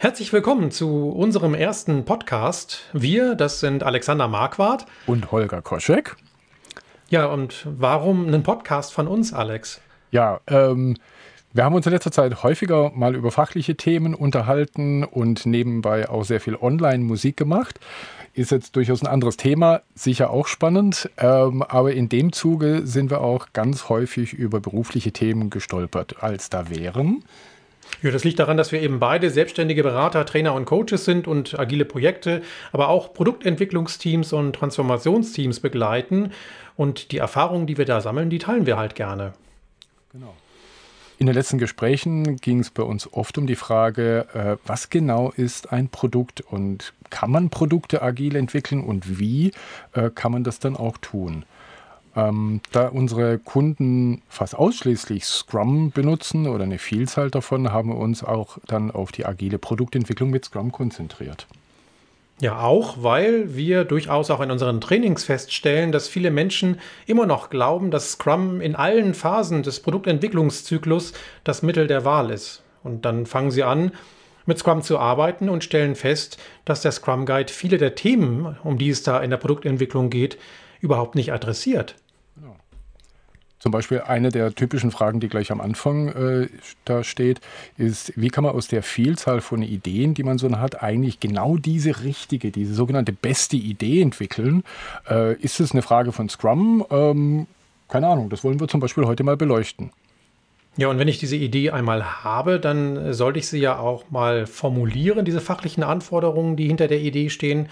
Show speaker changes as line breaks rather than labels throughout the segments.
Herzlich willkommen zu unserem ersten Podcast. Wir, das sind Alexander Marquardt
und Holger Koschek.
Ja, und warum einen Podcast von uns, Alex?
Ja, ähm, wir haben uns in letzter Zeit häufiger mal über fachliche Themen unterhalten und nebenbei auch sehr viel Online-Musik gemacht. Ist jetzt durchaus ein anderes Thema, sicher auch spannend, ähm, aber in dem Zuge sind wir auch ganz häufig über berufliche Themen gestolpert, als da wären
ja, das liegt daran, dass wir eben beide selbstständige Berater, Trainer und Coaches sind und agile Projekte, aber auch Produktentwicklungsteams und Transformationsteams begleiten. Und die Erfahrungen, die wir da sammeln, die teilen wir halt gerne.
Genau. In den letzten Gesprächen ging es bei uns oft um die Frage, äh, was genau ist ein Produkt und kann man Produkte agil entwickeln und wie äh, kann man das dann auch tun? Ähm, da unsere Kunden fast ausschließlich Scrum benutzen oder eine Vielzahl davon, haben wir uns auch dann auf die agile Produktentwicklung mit Scrum konzentriert.
Ja, auch weil wir durchaus auch in unseren Trainings feststellen, dass viele Menschen immer noch glauben, dass Scrum in allen Phasen des Produktentwicklungszyklus das Mittel der Wahl ist. Und dann fangen sie an, mit Scrum zu arbeiten und stellen fest, dass der Scrum Guide viele der Themen, um die es da in der Produktentwicklung geht, überhaupt nicht adressiert.
Zum Beispiel eine der typischen Fragen, die gleich am Anfang äh, da steht, ist, wie kann man aus der Vielzahl von Ideen, die man so hat, eigentlich genau diese richtige, diese sogenannte beste Idee entwickeln? Äh, ist es eine Frage von Scrum? Ähm, keine Ahnung, das wollen wir zum Beispiel heute mal beleuchten.
Ja, und wenn ich diese Idee einmal habe, dann sollte ich sie ja auch mal formulieren, diese fachlichen Anforderungen, die hinter der Idee stehen.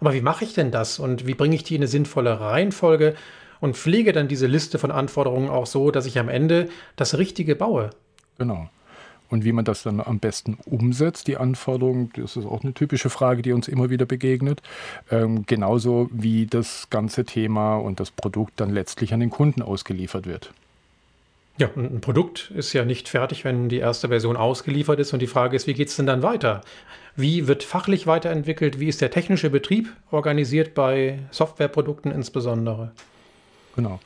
Aber wie mache ich denn das und wie bringe ich die in eine sinnvolle Reihenfolge? Und pflege dann diese Liste von Anforderungen auch so, dass ich am Ende das Richtige baue.
Genau. Und wie man das dann am besten umsetzt, die Anforderungen, das ist auch eine typische Frage, die uns immer wieder begegnet. Ähm, genauso wie das ganze Thema und das Produkt dann letztlich an den Kunden ausgeliefert wird.
Ja, ein Produkt ist ja nicht fertig, wenn die erste Version ausgeliefert ist. Und die Frage ist, wie geht es denn dann weiter? Wie wird fachlich weiterentwickelt? Wie ist der technische Betrieb organisiert bei Softwareprodukten insbesondere?
Genau.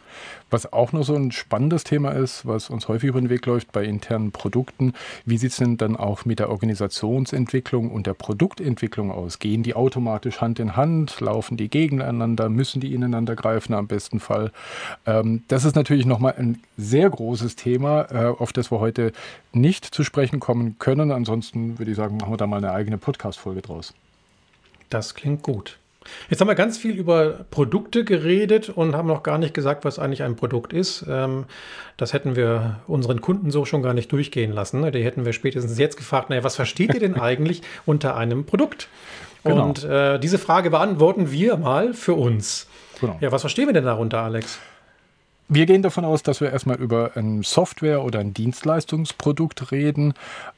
Was auch noch so ein spannendes Thema ist, was uns häufig über den Weg läuft bei internen Produkten, wie sieht es denn dann auch mit der Organisationsentwicklung und der Produktentwicklung aus? Gehen die automatisch Hand in Hand? Laufen die gegeneinander? Müssen die ineinander greifen am besten Fall? Ähm, das ist natürlich nochmal ein sehr großes Thema, äh, auf das wir heute nicht zu sprechen kommen können. Ansonsten würde ich sagen, machen wir da mal eine eigene Podcast-Folge draus.
Das klingt gut. Jetzt haben wir ganz viel über Produkte geredet und haben noch gar nicht gesagt, was eigentlich ein Produkt ist. Ähm, das hätten wir unseren Kunden so schon gar nicht durchgehen lassen. Ne? Die hätten wir spätestens jetzt gefragt, naja, was versteht ihr denn eigentlich unter einem Produkt? Genau. Und äh, diese Frage beantworten wir mal für uns. Genau. Ja, was verstehen wir denn darunter, Alex?
Wir gehen davon aus, dass wir erstmal über ein Software- oder ein Dienstleistungsprodukt reden,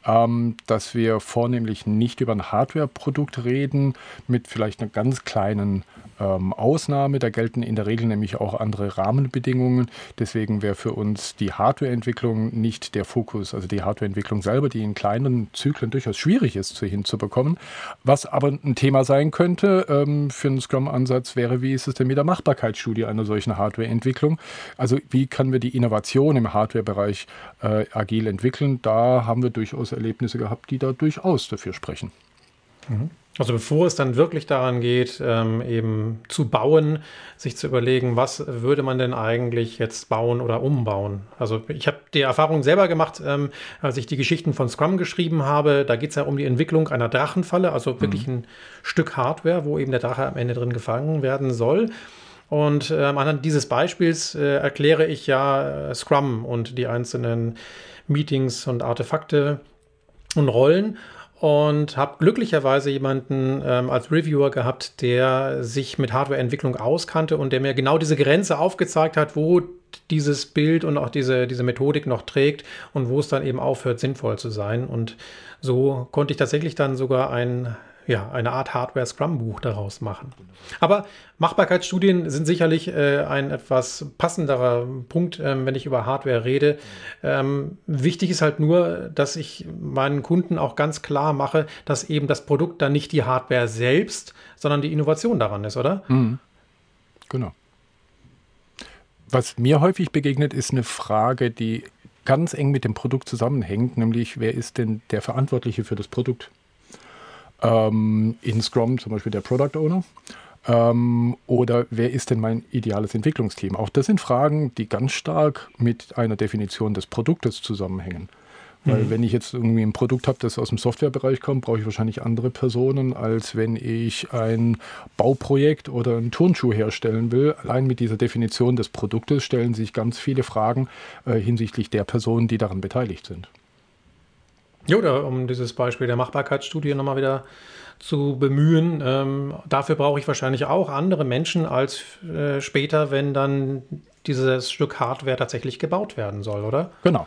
ähm, dass wir vornehmlich nicht über ein Hardware-Produkt reden, mit vielleicht einer ganz kleinen ähm, Ausnahme. Da gelten in der Regel nämlich auch andere Rahmenbedingungen. Deswegen wäre für uns die Hardwareentwicklung nicht der Fokus, also die Hardwareentwicklung selber, die in kleinen Zyklen durchaus schwierig ist zu hinzubekommen. Was aber ein Thema sein könnte ähm, für einen Scrum-Ansatz wäre, wie ist es denn mit der Machbarkeitsstudie einer solchen Hardwareentwicklung? Also wie können wir die Innovation im Hardware-Bereich äh, agil entwickeln? Da haben wir durchaus Erlebnisse gehabt, die da durchaus dafür sprechen.
Mhm. Also bevor es dann wirklich daran geht, ähm, eben zu bauen, sich zu überlegen, was würde man denn eigentlich jetzt bauen oder umbauen. Also ich habe die Erfahrung selber gemacht, ähm, als ich die Geschichten von Scrum geschrieben habe. Da geht es ja um die Entwicklung einer Drachenfalle, also wirklich mhm. ein Stück Hardware, wo eben der Drache am Ende drin gefangen werden soll. Und ähm, anhand dieses Beispiels äh, erkläre ich ja äh, Scrum und die einzelnen Meetings und Artefakte und Rollen und habe glücklicherweise jemanden ähm, als Reviewer gehabt, der sich mit Hardwareentwicklung auskannte und der mir genau diese Grenze aufgezeigt hat, wo dieses Bild und auch diese, diese Methodik noch trägt und wo es dann eben aufhört, sinnvoll zu sein. Und so konnte ich tatsächlich dann sogar ein ja, eine Art Hardware-Scrum-Buch daraus machen. Aber Machbarkeitsstudien sind sicherlich äh, ein etwas passenderer Punkt, ähm, wenn ich über Hardware rede. Ähm, wichtig ist halt nur, dass ich meinen Kunden auch ganz klar mache, dass eben das Produkt dann nicht die Hardware selbst, sondern die Innovation daran ist, oder? Mhm.
Genau. Was mir häufig begegnet, ist eine Frage, die ganz eng mit dem Produkt zusammenhängt, nämlich wer ist denn der Verantwortliche für das Produkt? Ähm, in Scrum zum Beispiel der Product Owner? Ähm, oder wer ist denn mein ideales Entwicklungsteam? Auch das sind Fragen, die ganz stark mit einer Definition des Produktes zusammenhängen. Weil mhm. wenn ich jetzt irgendwie ein Produkt habe, das aus dem Softwarebereich kommt, brauche ich wahrscheinlich andere Personen, als wenn ich ein Bauprojekt oder einen Turnschuh herstellen will. Allein mit dieser Definition des Produktes stellen sich ganz viele Fragen äh, hinsichtlich der Personen, die daran beteiligt sind.
Ja, oder um dieses Beispiel der Machbarkeitsstudie nochmal wieder zu bemühen. Ähm, dafür brauche ich wahrscheinlich auch andere Menschen als äh, später, wenn dann dieses Stück Hardware tatsächlich gebaut werden soll, oder?
Genau.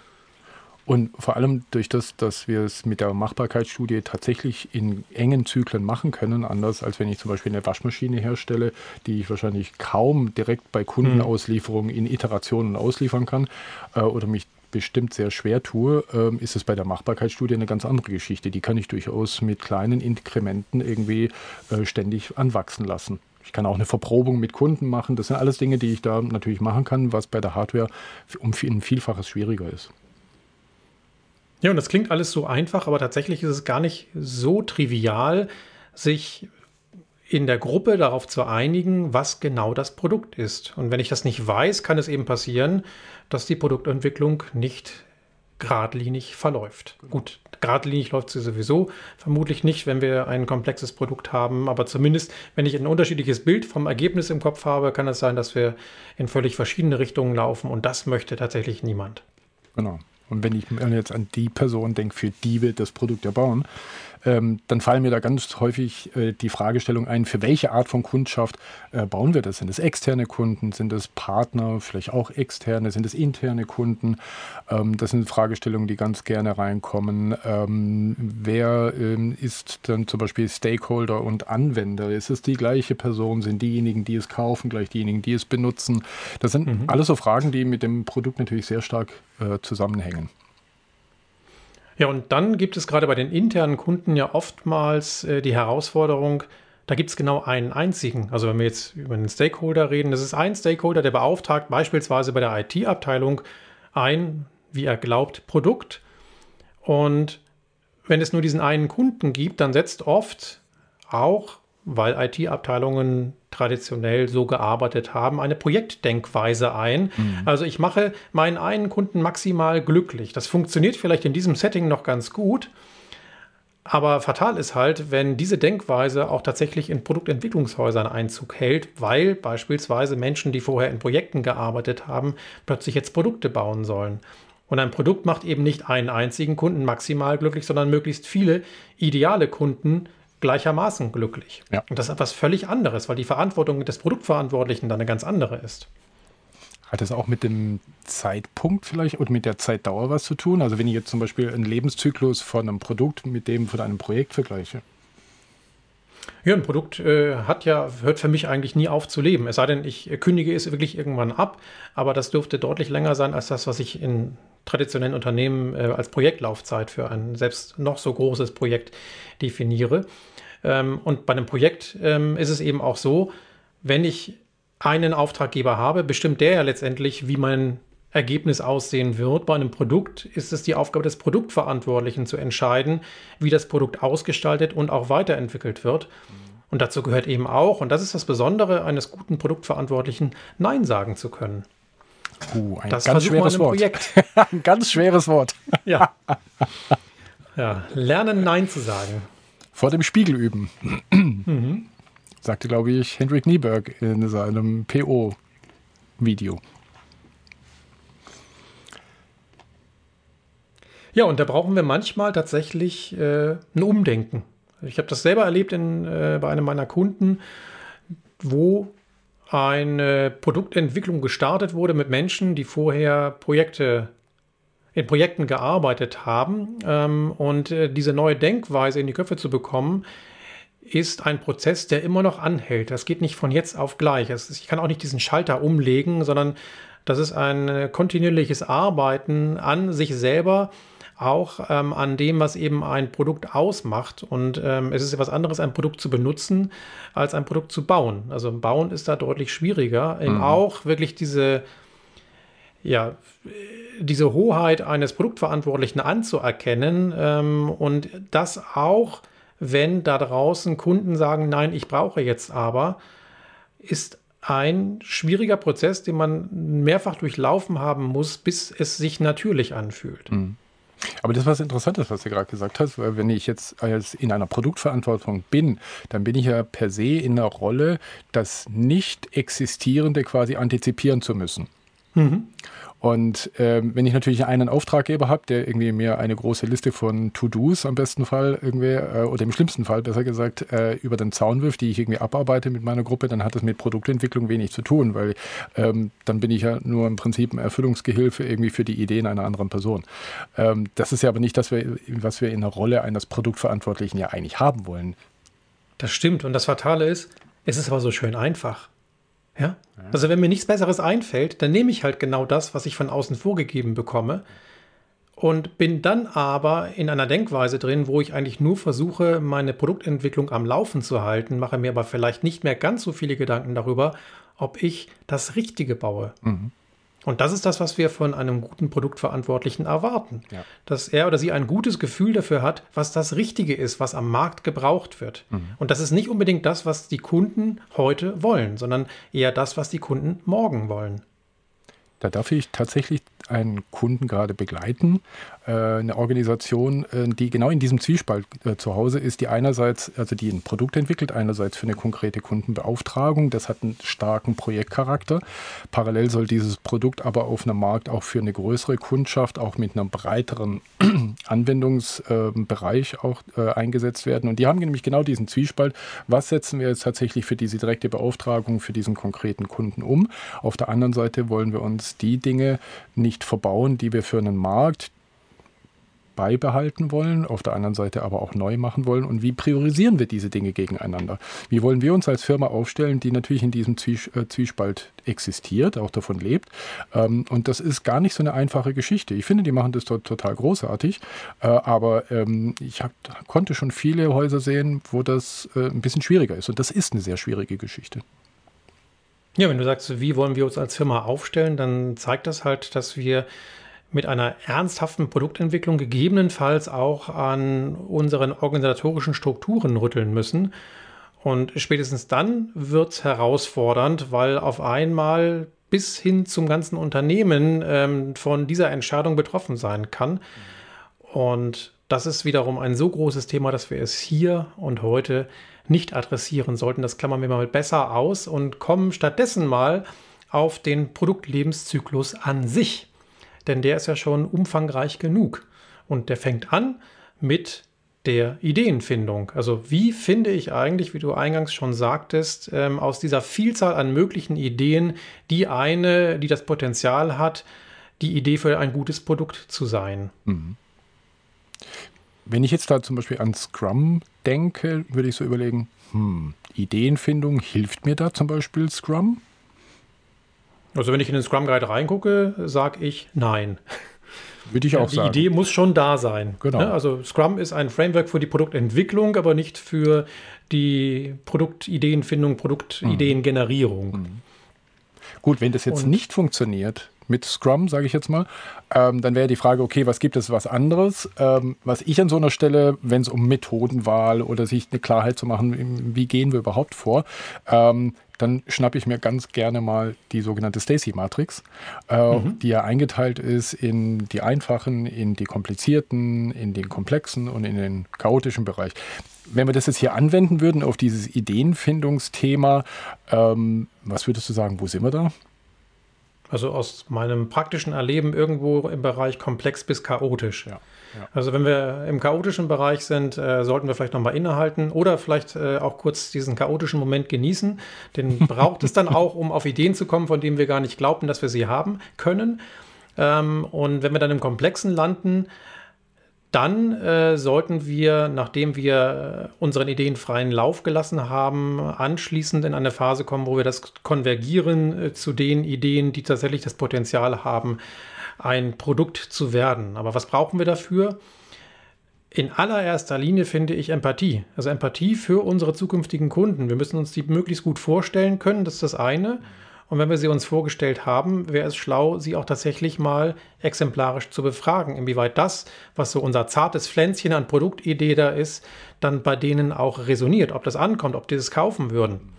Und vor allem durch das, dass wir es mit der Machbarkeitsstudie tatsächlich in engen Zyklen machen können, anders als wenn ich zum Beispiel eine Waschmaschine herstelle, die ich wahrscheinlich kaum direkt bei Kundenauslieferungen in Iterationen ausliefern kann äh, oder mich bestimmt sehr schwer tue, äh, ist es bei der Machbarkeitsstudie eine ganz andere Geschichte. Die kann ich durchaus mit kleinen Inkrementen irgendwie äh, ständig anwachsen lassen. Ich kann auch eine Verprobung mit Kunden machen. Das sind alles Dinge, die ich da natürlich machen kann, was bei der Hardware um ein Vielfaches schwieriger ist.
Ja, und das klingt alles so einfach, aber tatsächlich ist es gar nicht so trivial, sich in der Gruppe darauf zu einigen, was genau das Produkt ist. Und wenn ich das nicht weiß, kann es eben passieren, dass die Produktentwicklung nicht geradlinig verläuft. Gut, geradlinig läuft sie sowieso vermutlich nicht, wenn wir ein komplexes Produkt haben, aber zumindest, wenn ich ein unterschiedliches Bild vom Ergebnis im Kopf habe, kann es sein, dass wir in völlig verschiedene Richtungen laufen und das möchte tatsächlich niemand.
Genau. Und wenn ich jetzt an die Person denke, für die wir das Produkt erbauen, ähm, dann fallen mir da ganz häufig äh, die Fragestellung ein, für welche Art von Kundschaft äh, bauen wir das? Sind es externe Kunden? Sind es Partner? Vielleicht auch externe? Sind es interne Kunden? Ähm, das sind Fragestellungen, die ganz gerne reinkommen. Ähm, wer ähm, ist dann zum Beispiel Stakeholder und Anwender? Ist es die gleiche Person? Sind diejenigen, die es kaufen, gleich diejenigen, die es benutzen? Das sind mhm. alles so Fragen, die mit dem Produkt natürlich sehr stark äh, zusammenhängen.
Ja, und dann gibt es gerade bei den internen Kunden ja oftmals äh, die Herausforderung, da gibt es genau einen einzigen. Also wenn wir jetzt über einen Stakeholder reden, das ist ein Stakeholder, der beauftragt beispielsweise bei der IT-Abteilung ein, wie er glaubt, Produkt. Und wenn es nur diesen einen Kunden gibt, dann setzt oft auch weil IT-Abteilungen traditionell so gearbeitet haben, eine Projektdenkweise ein. Mhm. Also ich mache meinen einen Kunden maximal glücklich. Das funktioniert vielleicht in diesem Setting noch ganz gut, aber fatal ist halt, wenn diese Denkweise auch tatsächlich in Produktentwicklungshäusern Einzug hält, weil beispielsweise Menschen, die vorher in Projekten gearbeitet haben, plötzlich jetzt Produkte bauen sollen. Und ein Produkt macht eben nicht einen einzigen Kunden maximal glücklich, sondern möglichst viele ideale Kunden gleichermaßen glücklich. Ja. Und das ist etwas völlig anderes, weil die Verantwortung des Produktverantwortlichen dann eine ganz andere ist.
Hat das auch mit dem Zeitpunkt vielleicht und mit der Zeitdauer was zu tun? Also wenn ich jetzt zum Beispiel einen Lebenszyklus von einem Produkt mit dem von einem Projekt vergleiche?
Ja, ein Produkt äh, hat ja, hört für mich eigentlich nie auf zu leben. Es sei denn, ich kündige es wirklich irgendwann ab, aber das dürfte deutlich länger sein als das, was ich in traditionellen Unternehmen äh, als Projektlaufzeit für ein selbst noch so großes Projekt definiere. Ähm, und bei einem Projekt ähm, ist es eben auch so, wenn ich einen Auftraggeber habe, bestimmt der ja letztendlich, wie mein Ergebnis aussehen wird. Bei einem Produkt ist es die Aufgabe des Produktverantwortlichen zu entscheiden, wie das Produkt ausgestaltet und auch weiterentwickelt wird. Und dazu gehört eben auch, und das ist das Besondere eines guten Produktverantwortlichen, Nein sagen zu können.
Uh, ein das ganz schweres Wort. ein ganz schweres Wort.
ja. ja. Lernen, Nein zu sagen.
Vor dem Spiegel üben. mhm. Sagte, glaube ich, Hendrik Nieberg in seinem PO-Video.
Ja, und da brauchen wir manchmal tatsächlich äh, ein Umdenken. Ich habe das selber erlebt in, äh, bei einem meiner Kunden, wo eine Produktentwicklung gestartet wurde mit Menschen, die vorher Projekte in Projekten gearbeitet haben. Ähm, und äh, diese neue Denkweise in die Köpfe zu bekommen, ist ein Prozess, der immer noch anhält. Das geht nicht von jetzt auf gleich. Ich kann auch nicht diesen Schalter umlegen, sondern das ist ein kontinuierliches Arbeiten an sich selber auch ähm, an dem, was eben ein Produkt ausmacht. Und ähm, es ist etwas anderes, ein Produkt zu benutzen, als ein Produkt zu bauen. Also bauen ist da deutlich schwieriger. Mhm. auch wirklich diese, ja, diese Hoheit eines Produktverantwortlichen anzuerkennen ähm, und das auch wenn da draußen Kunden sagen, nein, ich brauche jetzt aber, ist ein schwieriger Prozess, den man mehrfach durchlaufen haben muss, bis es sich natürlich anfühlt. Mhm.
Aber das ist was Interessantes, was du gerade gesagt hast, weil wenn ich jetzt als in einer Produktverantwortung bin, dann bin ich ja per se in der Rolle, das Nicht-Existierende quasi antizipieren zu müssen. Mhm. Und ähm, wenn ich natürlich einen Auftraggeber habe, der irgendwie mir eine große Liste von To-Dos am besten Fall irgendwie, äh, oder im schlimmsten Fall besser gesagt, äh, über den Zaun wirft, die ich irgendwie abarbeite mit meiner Gruppe, dann hat das mit Produktentwicklung wenig zu tun, weil ähm, dann bin ich ja nur im Prinzip ein Erfüllungsgehilfe irgendwie für die Ideen einer anderen Person. Ähm, das ist ja aber nicht das, was wir in der Rolle eines Produktverantwortlichen ja eigentlich haben wollen.
Das stimmt. Und das Fatale ist, es ist aber so schön einfach. Ja? Also wenn mir nichts Besseres einfällt, dann nehme ich halt genau das, was ich von außen vorgegeben bekomme und bin dann aber in einer Denkweise drin, wo ich eigentlich nur versuche, meine Produktentwicklung am Laufen zu halten, mache mir aber vielleicht nicht mehr ganz so viele Gedanken darüber, ob ich das Richtige baue. Mhm. Und das ist das, was wir von einem guten Produktverantwortlichen erwarten. Ja. Dass er oder sie ein gutes Gefühl dafür hat, was das Richtige ist, was am Markt gebraucht wird. Mhm. Und das ist nicht unbedingt das, was die Kunden heute wollen, sondern eher das, was die Kunden morgen wollen.
Da darf ich tatsächlich einen Kunden gerade begleiten, äh, eine Organisation, äh, die genau in diesem Zwiespalt äh, zu Hause ist, die einerseits, also die ein Produkt entwickelt, einerseits für eine konkrete Kundenbeauftragung, das hat einen starken Projektcharakter. Parallel soll dieses Produkt aber auf einem Markt auch für eine größere Kundschaft, auch mit einem breiteren Anwendungsbereich auch eingesetzt werden. Und die haben nämlich genau diesen Zwiespalt. Was setzen wir jetzt tatsächlich für diese direkte Beauftragung für diesen konkreten Kunden um? Auf der anderen Seite wollen wir uns die Dinge nicht verbauen, die wir für einen Markt beibehalten wollen, auf der anderen Seite aber auch neu machen wollen. Und wie priorisieren wir diese Dinge gegeneinander? Wie wollen wir uns als Firma aufstellen, die natürlich in diesem äh, Zwiespalt existiert, auch davon lebt? Ähm, und das ist gar nicht so eine einfache Geschichte. Ich finde, die machen das dort total großartig. Äh, aber ähm, ich konnte schon viele Häuser sehen, wo das äh, ein bisschen schwieriger ist. Und das ist eine sehr schwierige Geschichte.
Ja, wenn du sagst, wie wollen wir uns als Firma aufstellen, dann zeigt das halt, dass wir mit einer ernsthaften Produktentwicklung gegebenenfalls auch an unseren organisatorischen Strukturen rütteln müssen. Und spätestens dann wird es herausfordernd, weil auf einmal bis hin zum ganzen Unternehmen ähm, von dieser Entscheidung betroffen sein kann. Und das ist wiederum ein so großes Thema, dass wir es hier und heute nicht adressieren sollten. Das klammern wir mal besser aus und kommen stattdessen mal auf den Produktlebenszyklus an sich. Denn der ist ja schon umfangreich genug. Und der fängt an mit der Ideenfindung. Also wie finde ich eigentlich, wie du eingangs schon sagtest, ähm, aus dieser Vielzahl an möglichen Ideen die eine, die das Potenzial hat, die Idee für ein gutes Produkt zu sein. Mhm.
Wenn ich jetzt da zum Beispiel an Scrum denke, würde ich so überlegen, hm, Ideenfindung, hilft mir da zum Beispiel Scrum?
Also wenn ich in den Scrum Guide reingucke, sage ich nein.
Würde ich auch
die
sagen.
Die Idee muss schon da sein.
Genau. Ne?
Also Scrum ist ein Framework für die Produktentwicklung, aber nicht für die Produktideenfindung, Produktideengenerierung. Mhm.
Gut, wenn das jetzt Und nicht funktioniert, mit Scrum, sage ich jetzt mal, ähm, dann wäre die Frage, okay, was gibt es was anderes? Ähm, was ich an so einer Stelle, wenn es um Methodenwahl oder sich eine Klarheit zu machen, wie gehen wir überhaupt vor, ähm, dann schnappe ich mir ganz gerne mal die sogenannte Stacy-Matrix, äh, mhm. die ja eingeteilt ist in die einfachen, in die komplizierten, in den komplexen und in den chaotischen Bereich. Wenn wir das jetzt hier anwenden würden auf dieses Ideenfindungsthema, ähm, was würdest du sagen, wo sind wir da?
Also aus meinem praktischen Erleben irgendwo im Bereich komplex bis chaotisch.
Ja,
ja. Also wenn wir im chaotischen Bereich sind, äh, sollten wir vielleicht nochmal innehalten oder vielleicht äh, auch kurz diesen chaotischen Moment genießen. Den braucht es dann auch, um auf Ideen zu kommen, von denen wir gar nicht glaubten, dass wir sie haben können. Ähm, und wenn wir dann im Komplexen landen, dann äh, sollten wir, nachdem wir äh, unseren Ideen freien Lauf gelassen haben, anschließend in eine Phase kommen, wo wir das konvergieren äh, zu den Ideen, die tatsächlich das Potenzial haben, ein Produkt zu werden. Aber was brauchen wir dafür? In allererster Linie finde ich Empathie. Also Empathie für unsere zukünftigen Kunden. Wir müssen uns die möglichst gut vorstellen können, das ist das eine. Und wenn wir sie uns vorgestellt haben, wäre es schlau, sie auch tatsächlich mal exemplarisch zu befragen, inwieweit das, was so unser zartes Pflänzchen an Produktidee da ist, dann bei denen auch resoniert, ob das ankommt, ob die das kaufen würden.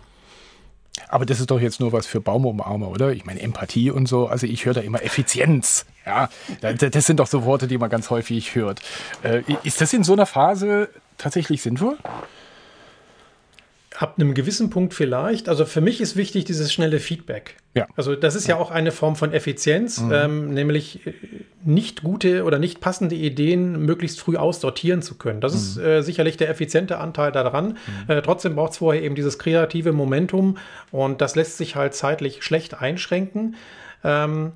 Aber das ist doch jetzt nur was für Baumumarmer, oder? Ich meine, Empathie und so. Also ich höre da immer Effizienz. Ja, das sind doch so Worte, die man ganz häufig hört. Äh, ist das in so einer Phase tatsächlich sinnvoll?
Ab einem gewissen Punkt vielleicht. Also für mich ist wichtig dieses schnelle Feedback.
Ja.
Also das ist ja, auch eine Form von Effizienz, mhm. ähm, nämlich äh, nicht gute oder nicht passende Ideen möglichst früh aussortieren zu können. Das mhm. ist äh, sicherlich der effiziente Anteil daran. Mhm. Äh, trotzdem braucht es vorher eben dieses kreative Momentum und das lässt sich halt zeitlich schlecht einschränken. Ähm,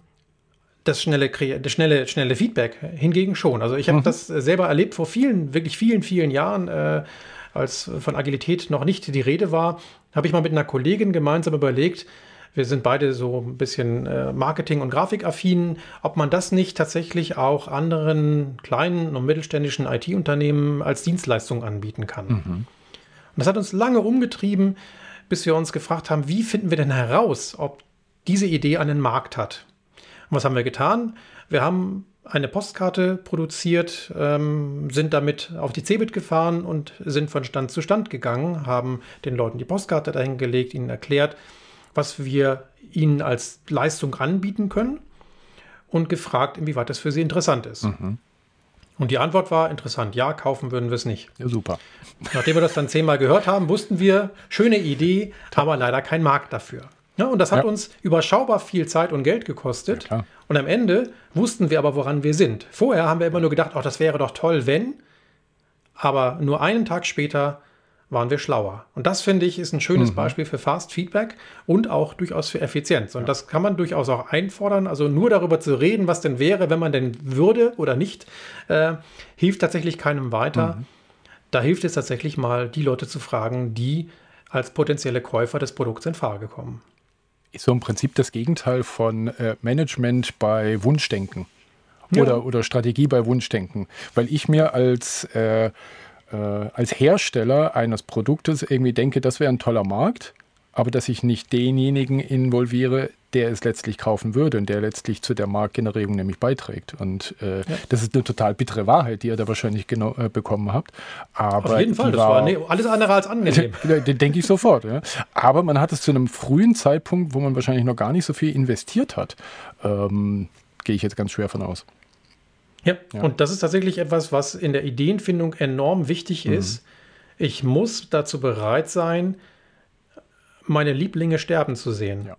das schnelle, das schnelle, schnelle Feedback hingegen schon. Also ich habe mhm. das selber erlebt vor vielen, wirklich vielen, vielen Jahren. Äh, als von Agilität noch nicht die Rede war, habe ich mal mit einer Kollegin gemeinsam überlegt, wir sind beide so ein bisschen äh, Marketing- und Grafikaffin, ob man das nicht tatsächlich auch anderen kleinen und mittelständischen IT-Unternehmen als Dienstleistung anbieten kann. Mhm. Und das hat uns lange umgetrieben, bis wir uns gefragt haben, wie finden wir denn heraus, ob diese Idee einen Markt hat. Und was haben wir getan? Wir haben eine Postkarte produziert, ähm, sind damit auf die Cebit gefahren und sind von Stand zu Stand gegangen, haben den Leuten die Postkarte dahingelegt, ihnen erklärt, was wir ihnen als Leistung anbieten können und gefragt, inwieweit das für sie interessant ist. Mhm. Und die Antwort war interessant, ja, kaufen würden wir es nicht.
Ja, super.
Nachdem wir das dann zehnmal gehört haben, wussten wir, schöne Idee, aber leider kein Markt dafür. Ja, und das hat ja. uns überschaubar viel Zeit und Geld gekostet. Ja, und am Ende wussten wir aber, woran wir sind. Vorher haben wir immer nur gedacht, oh, das wäre doch toll, wenn. Aber nur einen Tag später waren wir schlauer. Und das finde ich ist ein schönes mhm. Beispiel für Fast Feedback und auch durchaus für Effizienz. Und ja. das kann man durchaus auch einfordern. Also nur darüber zu reden, was denn wäre, wenn man denn würde oder nicht, äh, hilft tatsächlich keinem weiter. Mhm. Da hilft es tatsächlich mal, die Leute zu fragen, die als potenzielle Käufer des Produkts in Frage kommen
ist so im Prinzip das Gegenteil von äh, Management bei Wunschdenken ja. oder, oder Strategie bei Wunschdenken. Weil ich mir als, äh, äh, als Hersteller eines Produktes irgendwie denke, das wäre ein toller Markt, aber dass ich nicht denjenigen involviere, der es letztlich kaufen würde und der letztlich zu der Marktgenerierung nämlich beiträgt. Und äh, ja. das ist eine total bittere Wahrheit, die ihr da wahrscheinlich genau, äh, bekommen habt. Aber
Auf jeden Fall, das war, war nee, alles andere als angenehm.
Denke ich sofort. Ja. Aber man hat es zu einem frühen Zeitpunkt, wo man wahrscheinlich noch gar nicht so viel investiert hat. Ähm, Gehe ich jetzt ganz schwer von aus.
Ja, ja, und das ist tatsächlich etwas, was in der Ideenfindung enorm wichtig mhm. ist. Ich muss dazu bereit sein, meine Lieblinge sterben zu sehen. Ja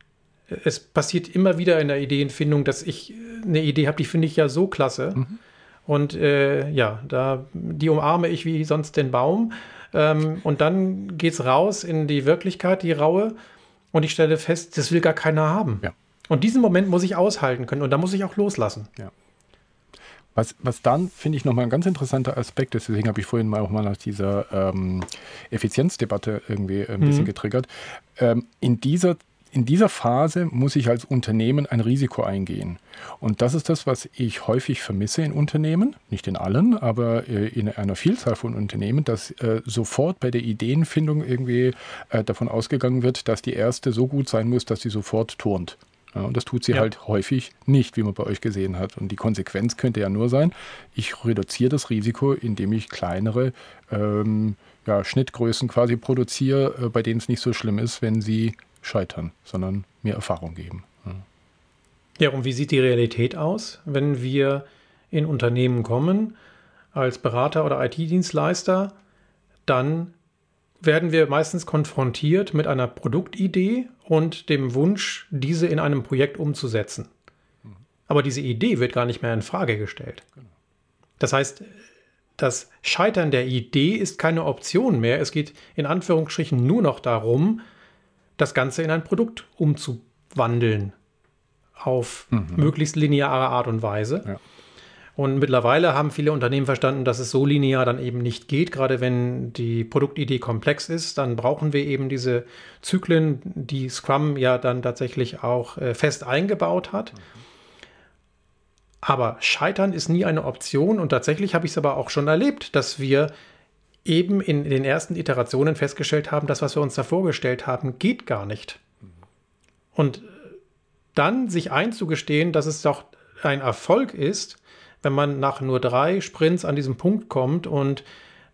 es passiert immer wieder in der Ideenfindung, dass ich eine Idee habe, die finde ich ja so klasse. Mhm. Und äh, ja, da, die umarme ich wie sonst den Baum. Ähm, und dann geht es raus in die Wirklichkeit, die raue. Und ich stelle fest, das will gar keiner haben.
Ja.
Und diesen Moment muss ich aushalten können. Und da muss ich auch loslassen.
Ja. Was, was dann, finde ich, nochmal ein ganz interessanter Aspekt ist, deswegen habe ich vorhin mal auch mal nach dieser ähm, Effizienzdebatte irgendwie ein bisschen mhm. getriggert. Ähm, in dieser in dieser Phase muss ich als Unternehmen ein Risiko eingehen. Und das ist das, was ich häufig vermisse in Unternehmen, nicht in allen, aber äh, in einer Vielzahl von Unternehmen, dass äh, sofort bei der Ideenfindung irgendwie äh, davon ausgegangen wird, dass die erste so gut sein muss, dass sie sofort turnt. Ja, und das tut sie ja. halt häufig nicht, wie man bei euch gesehen hat. Und die Konsequenz könnte ja nur sein, ich reduziere das Risiko, indem ich kleinere ähm, ja, Schnittgrößen quasi produziere, bei denen es nicht so schlimm ist, wenn sie scheitern, sondern mir Erfahrung geben. Ja.
ja, und wie sieht die Realität aus, wenn wir in Unternehmen kommen als Berater oder IT-Dienstleister? Dann werden wir meistens konfrontiert mit einer Produktidee und dem Wunsch, diese in einem Projekt umzusetzen. Aber diese Idee wird gar nicht mehr in Frage gestellt. Das heißt, das Scheitern der Idee ist keine Option mehr. Es geht in Anführungsstrichen nur noch darum, das Ganze in ein Produkt umzuwandeln auf mhm. möglichst lineare Art und Weise. Ja. Und mittlerweile haben viele Unternehmen verstanden, dass es so linear dann eben nicht geht. Gerade wenn die Produktidee komplex ist, dann brauchen wir eben diese Zyklen, die Scrum ja dann tatsächlich auch äh, fest eingebaut hat. Aber Scheitern ist nie eine Option und tatsächlich habe ich es aber auch schon erlebt, dass wir eben in den ersten Iterationen festgestellt haben, das, was wir uns da vorgestellt haben, geht gar nicht. Und dann sich einzugestehen, dass es doch ein Erfolg ist, wenn man nach nur drei Sprints an diesem Punkt kommt und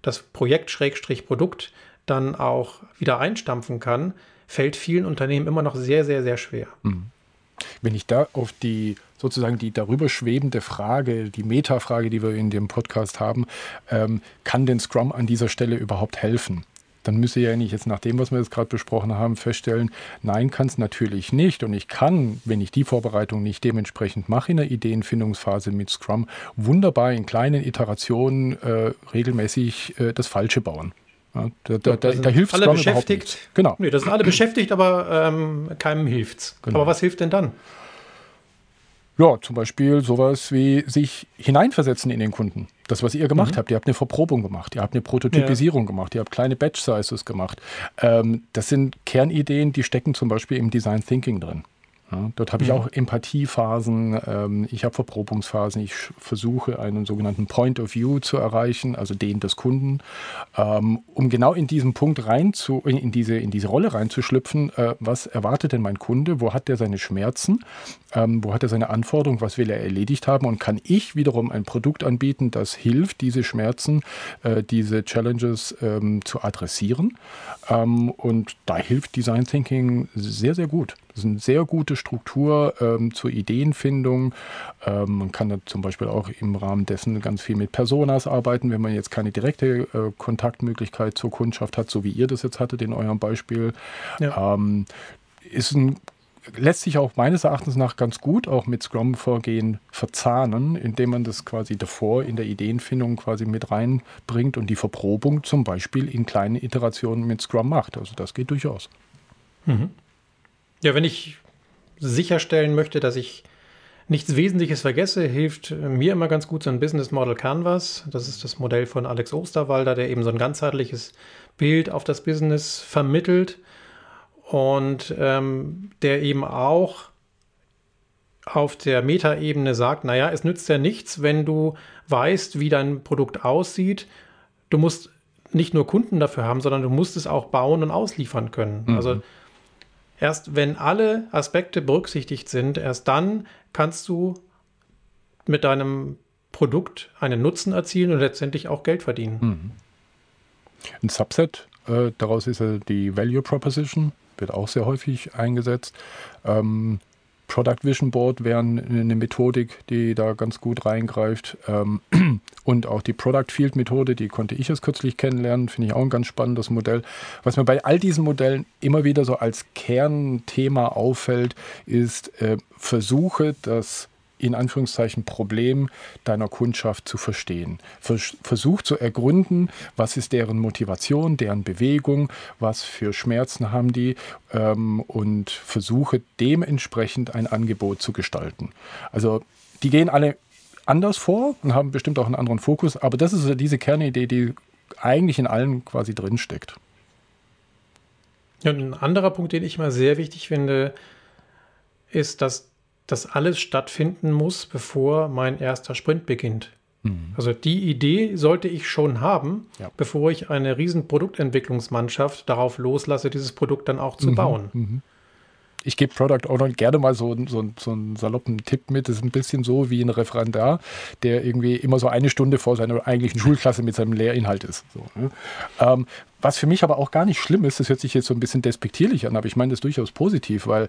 das Projekt Schrägstrich Produkt dann auch wieder einstampfen kann, fällt vielen Unternehmen immer noch sehr, sehr, sehr schwer. Mhm.
Wenn ich da auf die sozusagen die darüber schwebende Frage, die Metafrage, die wir in dem Podcast haben, ähm, kann denn Scrum an dieser Stelle überhaupt helfen? Dann müsse ja nicht jetzt nach dem, was wir jetzt gerade besprochen haben, feststellen, nein, kann es natürlich nicht. Und ich kann, wenn ich die Vorbereitung nicht dementsprechend mache in der Ideenfindungsphase mit Scrum, wunderbar in kleinen Iterationen äh, regelmäßig äh, das Falsche bauen.
Ja, da, da, da, da hilft alle Scrum beschäftigt. Genau. Nee, das sind alle beschäftigt, aber ähm, keinem hilft's. Genau. Aber was hilft denn dann?
Ja, zum Beispiel sowas wie sich hineinversetzen in den Kunden. Das, was ihr gemacht mhm. habt, ihr habt eine Verprobung gemacht, ihr habt eine Prototypisierung ja. gemacht, ihr habt kleine Batch-Sizes gemacht. Ähm, das sind Kernideen, die stecken zum Beispiel im Design Thinking drin. Ja, dort habe ich mhm. auch Empathiephasen, ähm, ich habe Verprobungsphasen, ich versuche einen sogenannten Point of View zu erreichen, also den des Kunden, ähm, um genau in diesen Punkt rein zu, in diese, in diese Rolle reinzuschlüpfen, äh, was erwartet denn mein Kunde, wo hat er seine Schmerzen, ähm, wo hat er seine Anforderungen, was will er erledigt haben? Und kann ich wiederum ein Produkt anbieten, das hilft, diese Schmerzen, äh, diese Challenges ähm, zu adressieren. Ähm, und da hilft Design Thinking sehr, sehr gut. Das ist eine sehr gute Struktur ähm, zur Ideenfindung. Ähm, man kann da zum Beispiel auch im Rahmen dessen ganz viel mit Personas arbeiten, wenn man jetzt keine direkte äh, Kontaktmöglichkeit zur Kundschaft hat, so wie ihr das jetzt hattet in eurem Beispiel. Ja. Ähm, ist ein lässt sich auch meines Erachtens nach ganz gut auch mit Scrum-Vorgehen verzahnen, indem man das quasi davor in der Ideenfindung quasi mit reinbringt und die Verprobung zum Beispiel in kleinen Iterationen mit Scrum macht. Also das geht durchaus.
Mhm. Ja, wenn ich sicherstellen möchte, dass ich nichts Wesentliches vergesse, hilft mir immer ganz gut so ein Business Model Canvas. Das ist das Modell von Alex Osterwalder, der eben so ein ganzheitliches Bild auf das Business vermittelt und ähm, der eben auch auf der Metaebene sagt, naja, es nützt ja nichts, wenn du weißt, wie dein Produkt aussieht. Du musst nicht nur Kunden dafür haben, sondern du musst es auch bauen und ausliefern können. Mhm. Also erst wenn alle Aspekte berücksichtigt sind, erst dann kannst du mit deinem Produkt einen Nutzen erzielen und letztendlich auch Geld verdienen. Mhm.
Ein Subset äh, daraus ist ja die Value Proposition wird auch sehr häufig eingesetzt. Ähm, Product Vision Board wäre eine Methodik, die da ganz gut reingreift. Ähm, und auch die Product Field Methode, die konnte ich jetzt kürzlich kennenlernen, finde ich auch ein ganz spannendes Modell. Was mir bei all diesen Modellen immer wieder so als Kernthema auffällt, ist, äh, versuche das in Anführungszeichen Problem deiner Kundschaft zu verstehen. Versuch zu ergründen, was ist deren Motivation, deren Bewegung, was für Schmerzen haben die ähm, und versuche dementsprechend ein Angebot zu gestalten. Also die gehen alle anders vor und haben bestimmt auch einen anderen Fokus, aber das ist diese Kernidee, die eigentlich in allen quasi drinsteckt.
Ja, ein anderer Punkt, den ich mal sehr wichtig finde, ist, dass das alles stattfinden muss, bevor mein erster Sprint beginnt. Mhm. Also die Idee sollte ich schon haben, ja. bevor ich eine riesen Produktentwicklungsmannschaft darauf loslasse, dieses Produkt dann auch zu mhm. bauen. Mhm.
Ich gebe Product Owner gerne mal so, so, so einen saloppen Tipp mit. Das ist ein bisschen so wie ein Referendar, der irgendwie immer so eine Stunde vor seiner eigentlichen Schulklasse mit seinem Lehrinhalt ist. So, ne? ähm, was für mich aber auch gar nicht schlimm ist, das hört sich jetzt so ein bisschen despektierlich an, aber ich meine das durchaus positiv, weil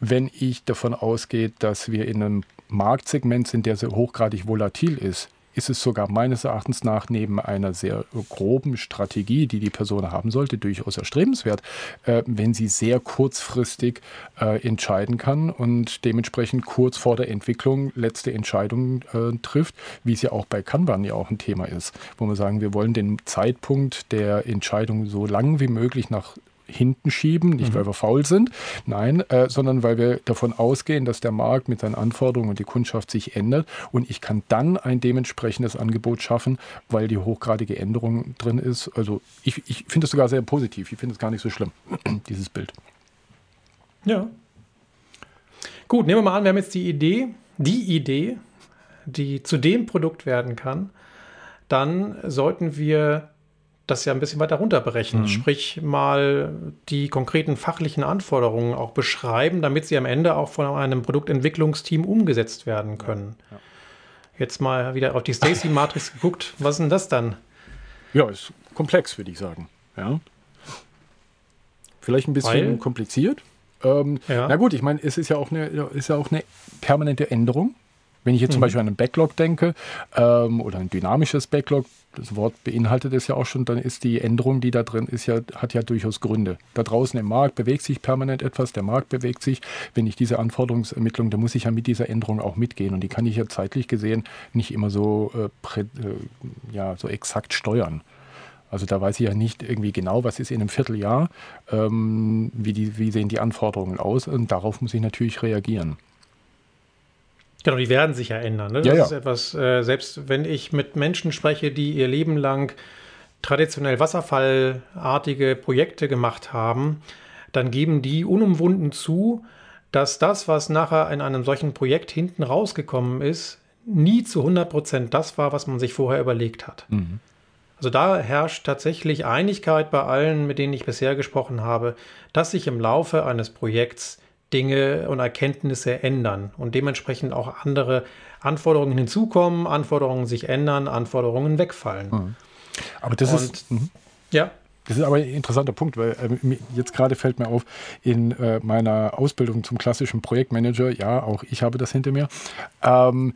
wenn ich davon ausgehe, dass wir in einem Marktsegment sind, der so hochgradig volatil ist, ist es sogar meines Erachtens nach neben einer sehr groben Strategie, die die Person haben sollte, durchaus erstrebenswert, äh, wenn sie sehr kurzfristig äh, entscheiden kann und dementsprechend kurz vor der Entwicklung letzte Entscheidungen äh, trifft, wie es ja auch bei Kanban ja auch ein Thema ist, wo wir sagen, wir wollen den Zeitpunkt der Entscheidung so lang wie möglich nach hinten schieben, nicht mhm. weil wir faul sind, nein, äh, sondern weil wir davon ausgehen, dass der Markt mit seinen Anforderungen und die Kundschaft sich ändert und ich kann dann ein dementsprechendes Angebot schaffen, weil die hochgradige Änderung drin ist. Also ich, ich finde es sogar sehr positiv, ich finde es gar nicht so schlimm, dieses Bild.
Ja. Gut, nehmen wir mal an, wir haben jetzt die Idee, die Idee, die zu dem Produkt werden kann, dann sollten wir das ja ein bisschen weiter runterbrechen. Mhm. Sprich, mal die konkreten fachlichen Anforderungen auch beschreiben, damit sie am Ende auch von einem Produktentwicklungsteam umgesetzt werden können. Ja. Jetzt mal wieder auf die Stacy-Matrix geguckt. Was ist denn das dann?
Ja, ist komplex, würde ich sagen. Ja. Vielleicht ein bisschen Weil? kompliziert. Ähm, ja. Na gut, ich meine, es ist ja, auch eine, ist ja auch eine permanente Änderung. Wenn ich jetzt zum mhm. Beispiel an einen Backlog denke ähm, oder ein dynamisches Backlog, das Wort beinhaltet es ja auch schon, dann ist die Änderung, die da drin ist, ja, hat ja durchaus Gründe. Da draußen im Markt bewegt sich permanent etwas, der Markt bewegt sich. Wenn ich diese Anforderungsermittlung, da muss ich ja mit dieser Änderung auch mitgehen und die kann ich ja zeitlich gesehen nicht immer so, äh, prä, äh, ja, so exakt steuern. Also da weiß ich ja nicht irgendwie genau, was ist in einem Vierteljahr, ähm, wie, die, wie sehen die Anforderungen aus und darauf muss ich natürlich reagieren.
Genau, die werden sich ja ändern. Ne? Das ja, ja. ist etwas, äh, selbst wenn ich mit Menschen spreche, die ihr Leben lang traditionell wasserfallartige Projekte gemacht haben, dann geben die unumwunden zu, dass das, was nachher in einem solchen Projekt hinten rausgekommen ist, nie zu 100 Prozent das war, was man sich vorher überlegt hat. Mhm. Also da herrscht tatsächlich Einigkeit bei allen, mit denen ich bisher gesprochen habe, dass sich im Laufe eines Projekts Dinge und Erkenntnisse ändern und dementsprechend auch andere Anforderungen hinzukommen, Anforderungen sich ändern, Anforderungen wegfallen. Mhm.
Aber das und, ist. Mhm. Ja. Das ist aber ein interessanter Punkt, weil äh, jetzt gerade fällt mir auf, in äh, meiner Ausbildung zum klassischen Projektmanager, ja, auch ich habe das hinter mir, ähm,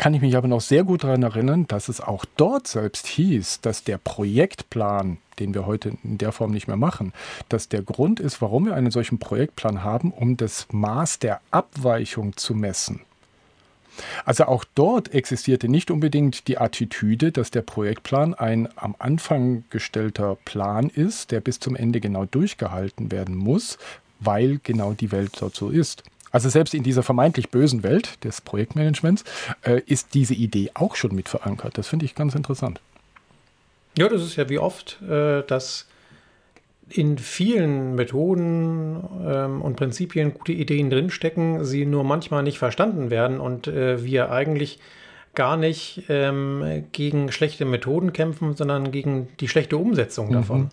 kann ich mich aber noch sehr gut daran erinnern, dass es auch dort selbst hieß, dass der Projektplan, den wir heute in der Form nicht mehr machen, dass der Grund ist, warum wir einen solchen Projektplan haben, um das Maß der Abweichung zu messen. Also auch dort existierte nicht unbedingt die Attitüde, dass der Projektplan ein am Anfang gestellter Plan ist, der bis zum Ende genau durchgehalten werden muss, weil genau die Welt dort so ist. Also selbst in dieser vermeintlich bösen Welt des Projektmanagements äh, ist diese Idee auch schon mit verankert. Das finde ich ganz interessant.
Ja, das ist ja wie oft, äh, dass in vielen Methoden ähm, und Prinzipien gute Ideen drinstecken, sie nur manchmal nicht verstanden werden und äh, wir eigentlich gar nicht ähm, gegen schlechte Methoden kämpfen, sondern gegen die schlechte Umsetzung davon. Mhm.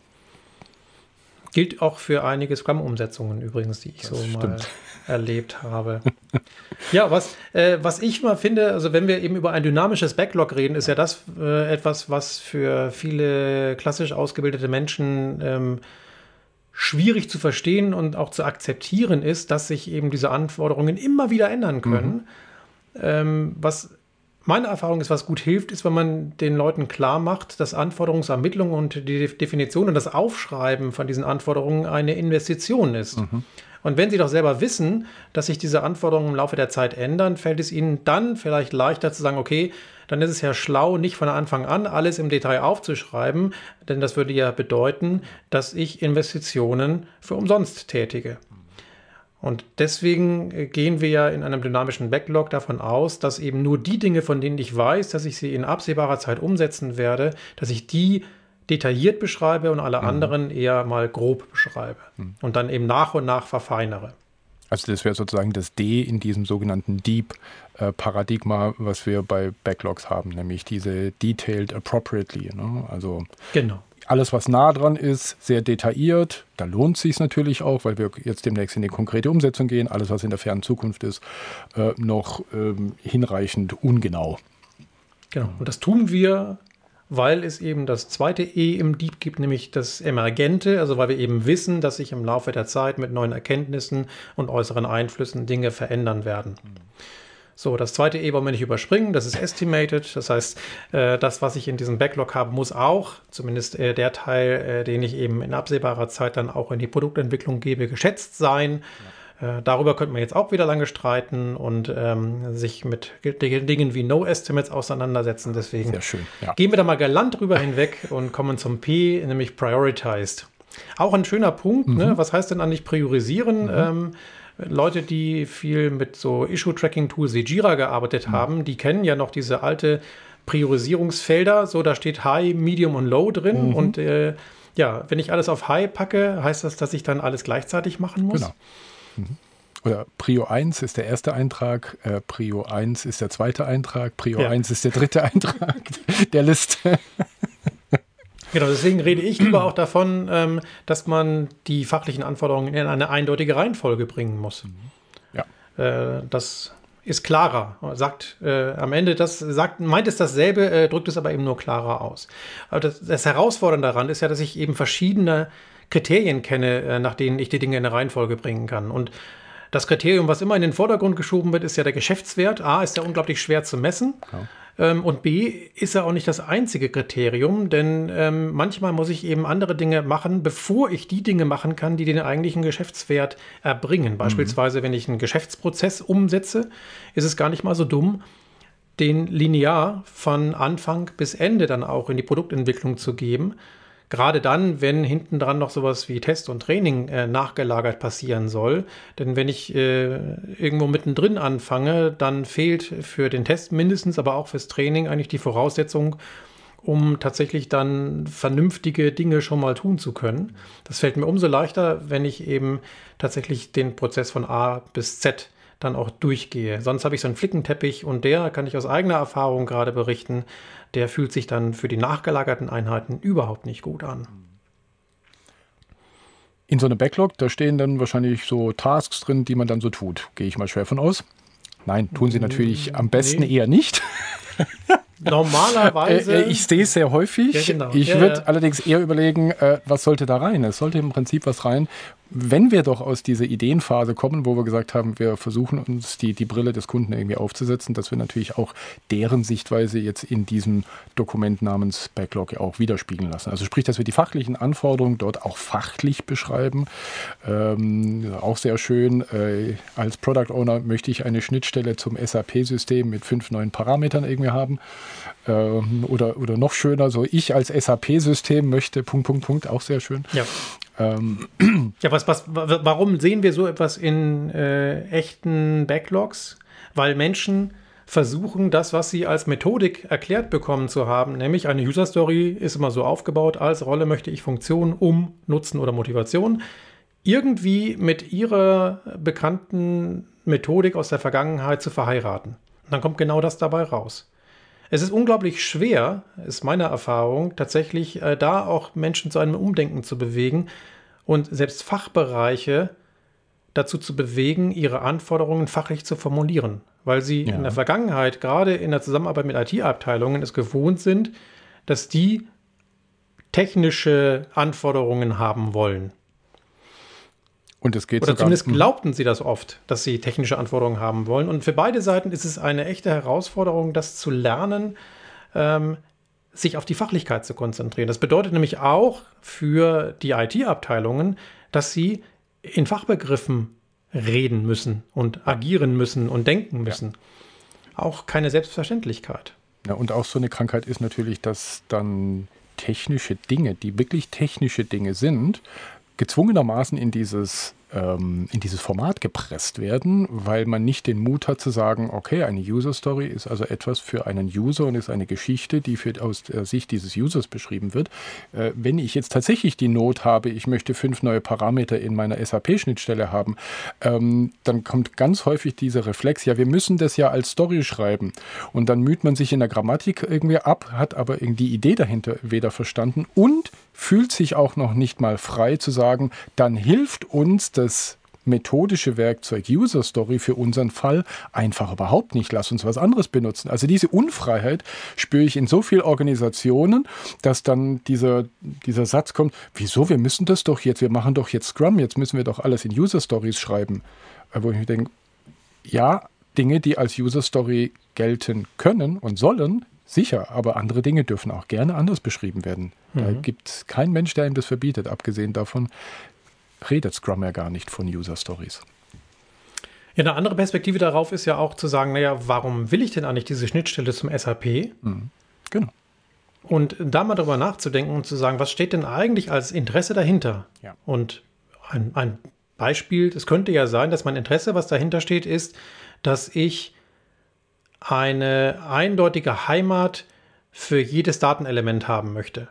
Gilt auch für einige Scrum-Umsetzungen übrigens, die ich das so stimmt. mal erlebt habe. ja, was, äh, was ich mal finde, also wenn wir eben über ein dynamisches Backlog reden, ist ja das äh, etwas, was für viele klassisch ausgebildete Menschen ähm, schwierig zu verstehen und auch zu akzeptieren ist, dass sich eben diese Anforderungen immer wieder ändern können. Mhm. Ähm, was meine Erfahrung ist, was gut hilft, ist, wenn man den Leuten klar macht, dass Anforderungsermittlung und die Definition und das Aufschreiben von diesen Anforderungen eine Investition ist. Mhm. Und wenn Sie doch selber wissen, dass sich diese Anforderungen im Laufe der Zeit ändern, fällt es Ihnen dann vielleicht leichter zu sagen, okay, dann ist es ja schlau, nicht von Anfang an alles im Detail aufzuschreiben, denn das würde ja bedeuten, dass ich Investitionen für umsonst tätige. Und deswegen äh, gehen wir ja in einem dynamischen Backlog davon aus, dass eben nur die Dinge, von denen ich weiß, dass ich sie in absehbarer Zeit umsetzen werde, dass ich die detailliert beschreibe und alle mhm. anderen eher mal grob beschreibe mhm. und dann eben nach und nach verfeinere.
Also das wäre sozusagen das D in diesem sogenannten Deep-Paradigma, was wir bei Backlogs haben, nämlich diese Detailed Appropriately. Ne? Also genau. Alles, was nah dran ist, sehr detailliert. Da lohnt es sich natürlich auch, weil wir jetzt demnächst in die konkrete Umsetzung gehen. Alles, was in der fernen Zukunft ist, äh, noch ähm, hinreichend ungenau.
Genau. Und das tun wir weil es eben das zweite E im Deep gibt, nämlich das Emergente, also weil wir eben wissen, dass sich im Laufe der Zeit mit neuen Erkenntnissen und äußeren Einflüssen Dinge verändern werden. So, das zweite E wollen wir nicht überspringen, das ist Estimated. Das heißt, äh, das, was ich in diesem Backlog habe, muss auch, zumindest äh, der Teil, äh, den ich eben in absehbarer Zeit dann auch in die Produktentwicklung gebe, geschätzt sein. Ja. Darüber könnte man jetzt auch wieder lange streiten und ähm, sich mit Dingen wie No Estimates auseinandersetzen. Deswegen ja. gehen wir da mal galant drüber hinweg und kommen zum P, nämlich Prioritized. Auch ein schöner Punkt. Ne? Mhm. Ne? Was heißt denn eigentlich priorisieren? Mhm. Ähm, Leute, die viel mit so Issue-Tracking-Tools wie Jira gearbeitet mhm. haben, die kennen ja noch diese alte Priorisierungsfelder. So, da steht High, Medium und Low drin. Mhm. Und äh, ja, wenn ich alles auf High packe, heißt das, dass ich dann alles gleichzeitig machen muss? Genau.
Mhm. Oder Prio 1 ist der erste Eintrag, äh, Prio 1 ist der zweite Eintrag, Prio ja. 1 ist der dritte Eintrag der Liste.
Genau, deswegen rede ich lieber auch davon, ähm, dass man die fachlichen Anforderungen in eine eindeutige Reihenfolge bringen muss. Ja. Äh, das ist klarer, sagt äh, am Ende das, sagt, meint es dasselbe, äh, drückt es aber eben nur klarer aus. Aber das, das Herausfordernde daran ist ja, dass ich eben verschiedene Kriterien kenne, äh, nach denen ich die Dinge in eine Reihenfolge bringen kann. Und das Kriterium, was immer in den Vordergrund geschoben wird, ist ja der Geschäftswert. A ist ja unglaublich schwer zu messen. Ja. Ähm, und B ist ja auch nicht das einzige Kriterium, denn ähm, manchmal muss ich eben andere Dinge machen, bevor ich die Dinge machen kann, die den eigentlichen Geschäftswert erbringen. Mhm. Beispielsweise, wenn ich einen Geschäftsprozess umsetze, ist es gar nicht mal so dumm, den linear von Anfang bis Ende dann auch in die Produktentwicklung zu geben, Gerade dann, wenn hinten dran noch sowas wie Test und Training äh, nachgelagert passieren soll. Denn wenn ich äh, irgendwo mittendrin anfange, dann fehlt für den Test mindestens, aber auch fürs Training eigentlich die Voraussetzung, um tatsächlich dann vernünftige Dinge schon mal tun zu können. Das fällt mir umso leichter, wenn ich eben tatsächlich den Prozess von A bis Z dann auch durchgehe. Sonst habe ich so einen Flickenteppich und der, kann ich aus eigener Erfahrung gerade berichten, der fühlt sich dann für die nachgelagerten Einheiten überhaupt nicht gut an.
In so einem Backlog, da stehen dann wahrscheinlich so Tasks drin, die man dann so tut. Gehe ich mal schwer von aus. Nein, tun sie natürlich am besten nee. eher nicht.
Normalerweise.
Äh, äh, ich sehe es sehr häufig. Ja, genau. Ich ja, würde ja. allerdings eher überlegen, äh, was sollte da rein? Es sollte im Prinzip was rein, wenn wir doch aus dieser Ideenphase kommen, wo wir gesagt haben, wir versuchen uns die, die Brille des Kunden irgendwie aufzusetzen, dass wir natürlich auch deren Sichtweise jetzt in diesem Dokument namens Backlog auch widerspiegeln lassen. Also sprich, dass wir die fachlichen Anforderungen dort auch fachlich beschreiben. Ähm, auch sehr schön. Äh, als Product Owner möchte ich eine Schnittstelle zum SAP-System mit fünf neuen Parametern irgendwie haben. Ähm, oder, oder noch schöner, so ich als SAP-System möchte, Punkt, Punkt, Punkt, auch sehr schön.
Ja. Ähm. Ja, was, was, warum sehen wir so etwas in äh, echten Backlogs? Weil Menschen versuchen, das, was sie als Methodik erklärt bekommen zu haben, nämlich eine User Story ist immer so aufgebaut, als Rolle möchte ich Funktion um Nutzen oder Motivation, irgendwie mit ihrer bekannten Methodik aus der Vergangenheit zu verheiraten. Und dann kommt genau das dabei raus. Es ist unglaublich schwer, ist meine Erfahrung, tatsächlich äh, da auch Menschen zu einem Umdenken zu bewegen und selbst Fachbereiche dazu zu bewegen, ihre Anforderungen fachlich zu formulieren, weil sie ja. in der Vergangenheit, gerade in der Zusammenarbeit mit IT-Abteilungen, es gewohnt sind, dass die technische Anforderungen haben wollen.
Und es geht
Oder zumindest glaubten sie das oft, dass sie technische Anforderungen haben wollen. Und für beide Seiten ist es eine echte Herausforderung, das zu lernen, ähm, sich auf die Fachlichkeit zu konzentrieren. Das bedeutet nämlich auch für die IT-Abteilungen, dass sie in Fachbegriffen reden müssen und agieren müssen und denken müssen. Ja. Auch keine Selbstverständlichkeit.
Ja, und auch so eine Krankheit ist natürlich, dass dann technische Dinge, die wirklich technische Dinge sind, gezwungenermaßen in dieses ähm, in dieses Format gepresst werden, weil man nicht den Mut hat zu sagen, okay, eine User Story ist also etwas für einen User und ist eine Geschichte, die für, aus der Sicht dieses Users beschrieben wird. Äh, wenn ich jetzt tatsächlich die Not habe, ich möchte fünf neue Parameter in meiner SAP-Schnittstelle haben, ähm, dann kommt ganz häufig dieser Reflex, ja, wir müssen das ja als Story schreiben. Und dann müht man sich in der Grammatik irgendwie ab, hat aber die Idee dahinter weder verstanden und fühlt sich auch noch nicht mal frei zu sagen, dann hilft uns das methodische Werkzeug User Story für unseren Fall einfach überhaupt nicht. Lass uns was anderes benutzen. Also diese Unfreiheit spüre ich in so vielen Organisationen, dass dann dieser, dieser Satz kommt, wieso, wir müssen das doch jetzt, wir machen doch jetzt Scrum, jetzt müssen wir doch alles in User Stories schreiben. Äh, wo ich mir denke, ja, Dinge, die als User Story gelten können und sollen, sicher, aber andere Dinge dürfen auch gerne anders beschrieben werden. Mhm. Da gibt es keinen Mensch, der ihm das verbietet. Abgesehen davon redet Scrum ja gar nicht von User Stories.
Ja, eine andere Perspektive darauf ist ja auch zu sagen, naja, warum will ich denn eigentlich diese Schnittstelle zum SAP? Mhm. Genau. Und da mal darüber nachzudenken und zu sagen, was steht denn eigentlich als Interesse dahinter? Ja. Und ein, ein Beispiel, es könnte ja sein, dass mein Interesse, was dahinter steht, ist, dass ich eine eindeutige Heimat für jedes Datenelement haben möchte.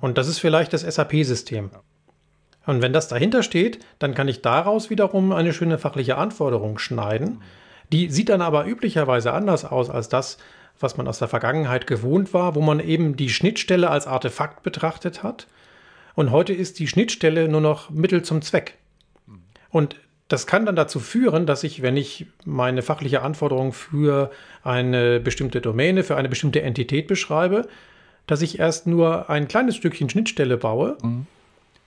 Und das ist vielleicht das SAP-System. Und wenn das dahinter steht, dann kann ich daraus wiederum eine schöne fachliche Anforderung schneiden. Die sieht dann aber üblicherweise anders aus als das, was man aus der Vergangenheit gewohnt war, wo man eben die Schnittstelle als Artefakt betrachtet hat. Und heute ist die Schnittstelle nur noch Mittel zum Zweck. Und das kann dann dazu führen, dass ich, wenn ich meine fachliche Anforderung für eine bestimmte Domäne, für eine bestimmte Entität beschreibe, dass ich erst nur ein kleines Stückchen Schnittstelle baue mhm.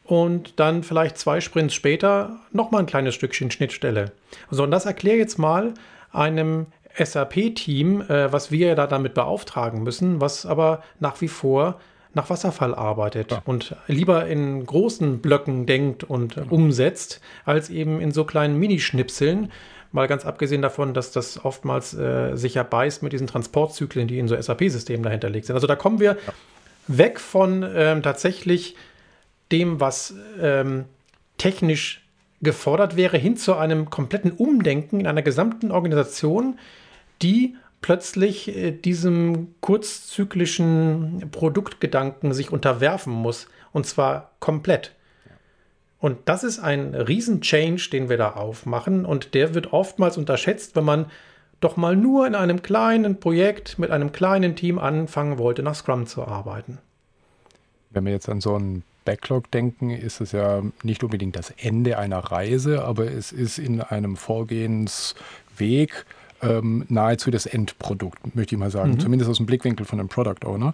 und dann vielleicht zwei Sprints später nochmal ein kleines Stückchen Schnittstelle. So, und das erkläre jetzt mal einem SAP-Team, äh, was wir da damit beauftragen müssen, was aber nach wie vor nach Wasserfall arbeitet ja. und lieber in großen Blöcken denkt und genau. umsetzt, als eben in so kleinen Minischnipseln. Mal ganz abgesehen davon, dass das oftmals äh, sich ja beißt mit diesen Transportzyklen, die in so SAP-Systemen dahinterlegt sind. Also da kommen wir ja. weg von ähm, tatsächlich dem, was ähm, technisch gefordert wäre, hin zu einem kompletten Umdenken in einer gesamten Organisation, die plötzlich äh, diesem kurzzyklischen Produktgedanken sich unterwerfen muss. Und zwar komplett. Und das ist ein Riesen-Change, den wir da aufmachen. Und der wird oftmals unterschätzt, wenn man doch mal nur in einem kleinen Projekt mit einem kleinen Team anfangen wollte, nach Scrum zu arbeiten.
Wenn wir jetzt an so einen Backlog denken, ist es ja nicht unbedingt das Ende einer Reise, aber es ist in einem Vorgehensweg ähm, nahezu das Endprodukt, möchte ich mal sagen. Mhm. Zumindest aus dem Blickwinkel von einem Product Owner.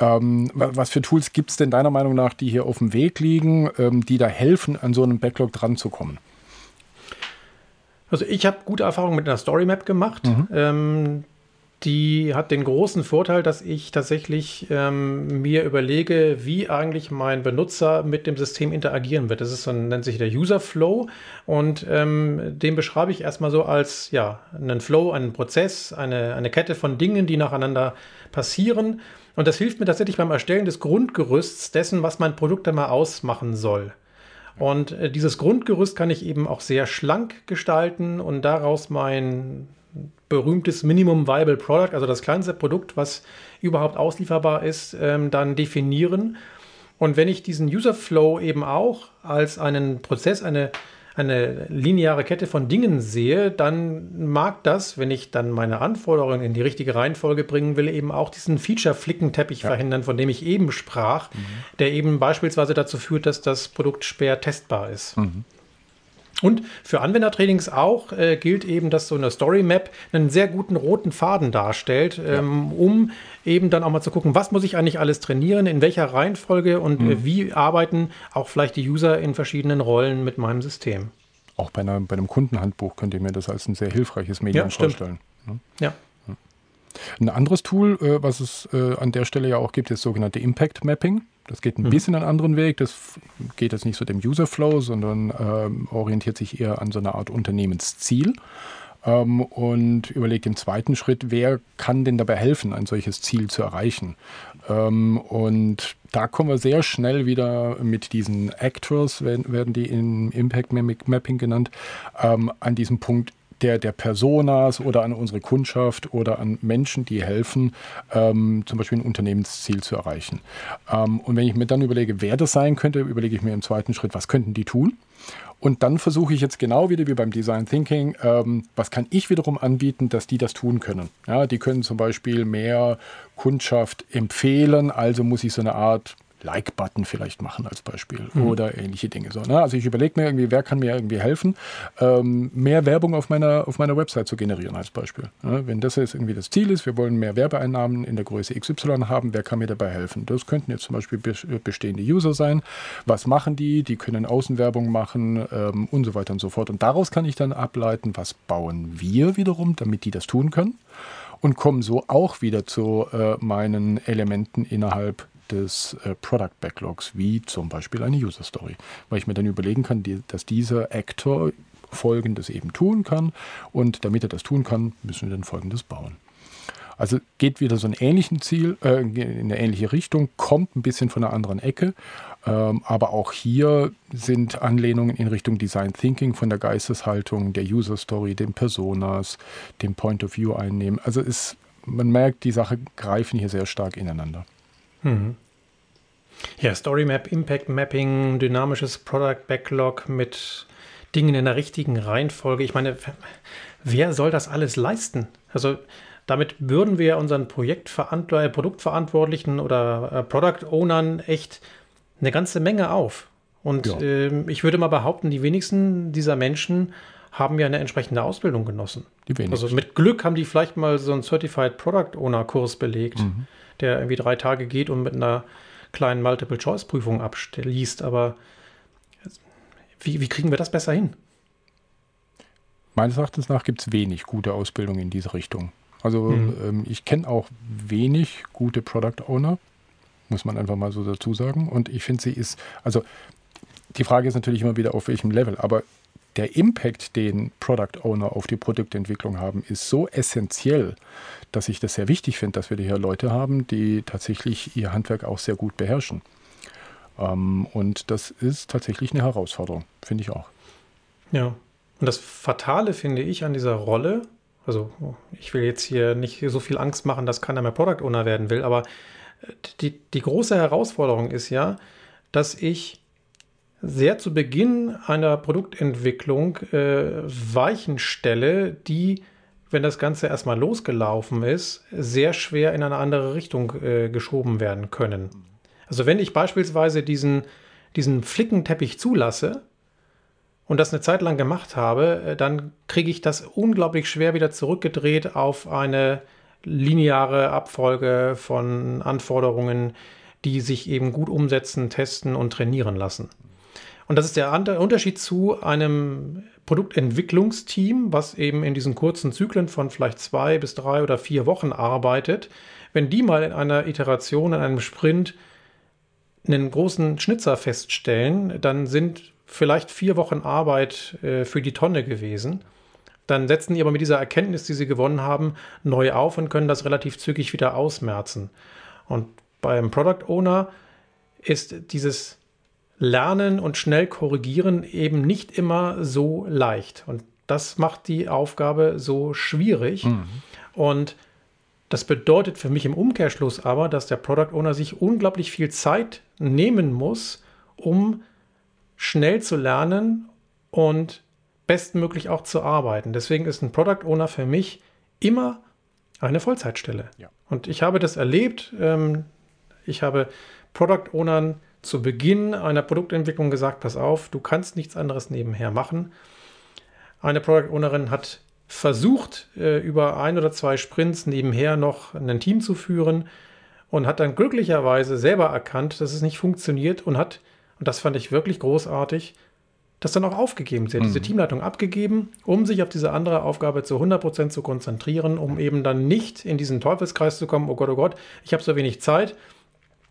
Ähm, was für Tools gibt es denn deiner Meinung nach, die hier auf dem Weg liegen, ähm, die da helfen, an so einem Backlog dran zu kommen?
Also ich habe gute Erfahrungen mit einer Story Map gemacht. Mhm. Die hat den großen Vorteil, dass ich tatsächlich ähm, mir überlege, wie eigentlich mein Benutzer mit dem System interagieren wird. Das ist so, nennt sich der User Flow und ähm, den beschreibe ich erstmal so als ja, einen Flow, einen Prozess, eine, eine Kette von Dingen, die nacheinander passieren. Und das hilft mir tatsächlich beim Erstellen des Grundgerüsts dessen, was mein Produkt dann mal ausmachen soll. Und äh, dieses Grundgerüst kann ich eben auch sehr schlank gestalten und daraus mein berühmtes Minimum Viable Product, also das kleinste Produkt, was überhaupt auslieferbar ist, ähm, dann definieren. Und wenn ich diesen User Flow eben auch als einen Prozess, eine, eine lineare Kette von Dingen sehe, dann mag das, wenn ich dann meine Anforderungen in die richtige Reihenfolge bringen will, eben auch diesen Feature-Flickenteppich ja. verhindern, von dem ich eben sprach, mhm. der eben beispielsweise dazu führt, dass das Produkt schwer testbar ist. Mhm. Und für Anwendertrainings auch äh, gilt eben, dass so eine Story Map einen sehr guten roten Faden darstellt, ähm, ja. um eben dann auch mal zu gucken, was muss ich eigentlich alles trainieren, in welcher Reihenfolge und mhm. äh, wie arbeiten auch vielleicht die User in verschiedenen Rollen mit meinem System.
Auch bei, einer, bei einem Kundenhandbuch könnt ihr mir das als ein sehr hilfreiches Medium ja, vorstellen.
Ne? Ja.
Ein anderes Tool, äh, was es äh, an der Stelle ja auch gibt, ist das sogenannte Impact Mapping. Das geht ein mhm. bisschen einen anderen Weg. Das geht jetzt nicht so dem User Flow, sondern ähm, orientiert sich eher an so einer Art Unternehmensziel ähm, und überlegt im zweiten Schritt, wer kann denn dabei helfen, ein solches Ziel zu erreichen. Ähm, und da kommen wir sehr schnell wieder mit diesen Actors, werden, werden die in Impact Mapping genannt, ähm, an diesem Punkt, der, der Personas oder an unsere Kundschaft oder an Menschen, die helfen, ähm, zum Beispiel ein Unternehmensziel zu erreichen. Ähm, und wenn ich mir dann überlege, wer das sein könnte, überlege ich mir im zweiten Schritt, was könnten die tun? Und dann versuche ich jetzt genau wieder wie beim Design Thinking, ähm, was kann ich wiederum anbieten, dass die das tun können. Ja, die können zum Beispiel mehr Kundschaft empfehlen, also muss ich so eine Art Like-Button vielleicht machen als Beispiel mhm. oder ähnliche Dinge. So, ne? Also ich überlege mir irgendwie, wer kann mir irgendwie helfen, ähm, mehr Werbung auf meiner, auf meiner Website zu generieren als Beispiel. Ne? Wenn das jetzt irgendwie das Ziel ist, wir wollen mehr Werbeeinnahmen in der Größe XY haben, wer kann mir dabei helfen? Das könnten jetzt zum Beispiel bestehende User sein. Was machen die? Die können Außenwerbung machen ähm, und so weiter und so fort. Und daraus kann ich dann ableiten, was bauen wir wiederum, damit die das tun können und kommen so auch wieder zu äh, meinen Elementen innerhalb des äh, Product Backlogs, wie zum Beispiel eine User Story, weil ich mir dann überlegen kann, die, dass dieser Actor Folgendes eben tun kann und damit er das tun kann, müssen wir dann Folgendes bauen. Also geht wieder so ein ähnlichen Ziel, äh, in eine ähnliche Richtung, kommt ein bisschen von einer anderen Ecke, ähm, aber auch hier sind Anlehnungen in Richtung Design Thinking von der Geisteshaltung, der User Story, den Personas, dem Point of View einnehmen. Also ist, man merkt, die Sachen greifen hier sehr stark ineinander. Mhm.
Ja, Story Map, Impact Mapping, dynamisches Product Backlog mit Dingen in der richtigen Reihenfolge. Ich meine, wer soll das alles leisten? Also damit würden wir unseren Projektverant äh, Produktverantwortlichen oder äh, Product Ownern echt eine ganze Menge auf. Und ja. äh, ich würde mal behaupten, die wenigsten dieser Menschen haben ja eine entsprechende Ausbildung genossen. Also mit Glück haben die vielleicht mal so einen Certified Product Owner Kurs belegt, mhm. Der irgendwie drei Tage geht und mit einer kleinen Multiple-Choice-Prüfung abschließt. Aber wie, wie kriegen wir das besser hin?
Meines Erachtens nach gibt es wenig gute Ausbildung in diese Richtung. Also mhm. ähm, ich kenne auch wenig gute Product Owner, muss man einfach mal so dazu sagen. Und ich finde, sie ist, also die Frage ist natürlich immer wieder, auf welchem Level, aber der Impact, den Product Owner auf die Produktentwicklung haben, ist so essentiell, dass ich das sehr wichtig finde, dass wir hier Leute haben, die tatsächlich ihr Handwerk auch sehr gut beherrschen. Ähm, und das ist tatsächlich eine Herausforderung, finde ich auch.
Ja, und das Fatale finde ich an dieser Rolle, also ich will jetzt hier nicht so viel Angst machen, dass keiner mehr Product Owner werden will, aber die, die große Herausforderung ist ja, dass ich sehr zu Beginn einer Produktentwicklung äh, Weichen stelle, die, wenn das Ganze erstmal losgelaufen ist, sehr schwer in eine andere Richtung äh, geschoben werden können. Also wenn ich beispielsweise diesen, diesen Flickenteppich zulasse und das eine Zeit lang gemacht habe, äh, dann kriege ich das unglaublich schwer wieder zurückgedreht auf eine lineare Abfolge von Anforderungen, die sich eben gut umsetzen, testen und trainieren lassen. Und das ist der Unterschied zu einem Produktentwicklungsteam, was eben in diesen kurzen Zyklen von vielleicht zwei bis drei oder vier Wochen arbeitet. Wenn die mal in einer Iteration, in einem Sprint einen großen Schnitzer feststellen, dann sind vielleicht vier Wochen Arbeit äh, für die Tonne gewesen. Dann setzen die aber mit dieser Erkenntnis, die sie gewonnen haben, neu auf und können das relativ zügig wieder ausmerzen. Und beim Product Owner ist dieses Lernen und schnell korrigieren eben nicht immer so leicht. Und das macht die Aufgabe so schwierig. Mhm. Und das bedeutet für mich im Umkehrschluss aber, dass der Product Owner sich unglaublich viel Zeit nehmen muss, um schnell zu lernen und bestmöglich auch zu arbeiten. Deswegen ist ein Product Owner für mich immer eine Vollzeitstelle. Ja. Und ich habe das erlebt. Ähm, ich habe Product Ownern zu Beginn einer Produktentwicklung gesagt, pass auf, du kannst nichts anderes nebenher machen. Eine Product Ownerin hat versucht, äh, über ein oder zwei Sprints nebenher noch ein Team zu führen und hat dann glücklicherweise selber erkannt, dass es nicht funktioniert und hat, und das fand ich wirklich großartig, das dann auch aufgegeben. Sie hat mhm. diese Teamleitung abgegeben, um sich auf diese andere Aufgabe zu 100% zu konzentrieren, um eben dann nicht in diesen Teufelskreis zu kommen, oh Gott, oh Gott, ich habe so wenig Zeit,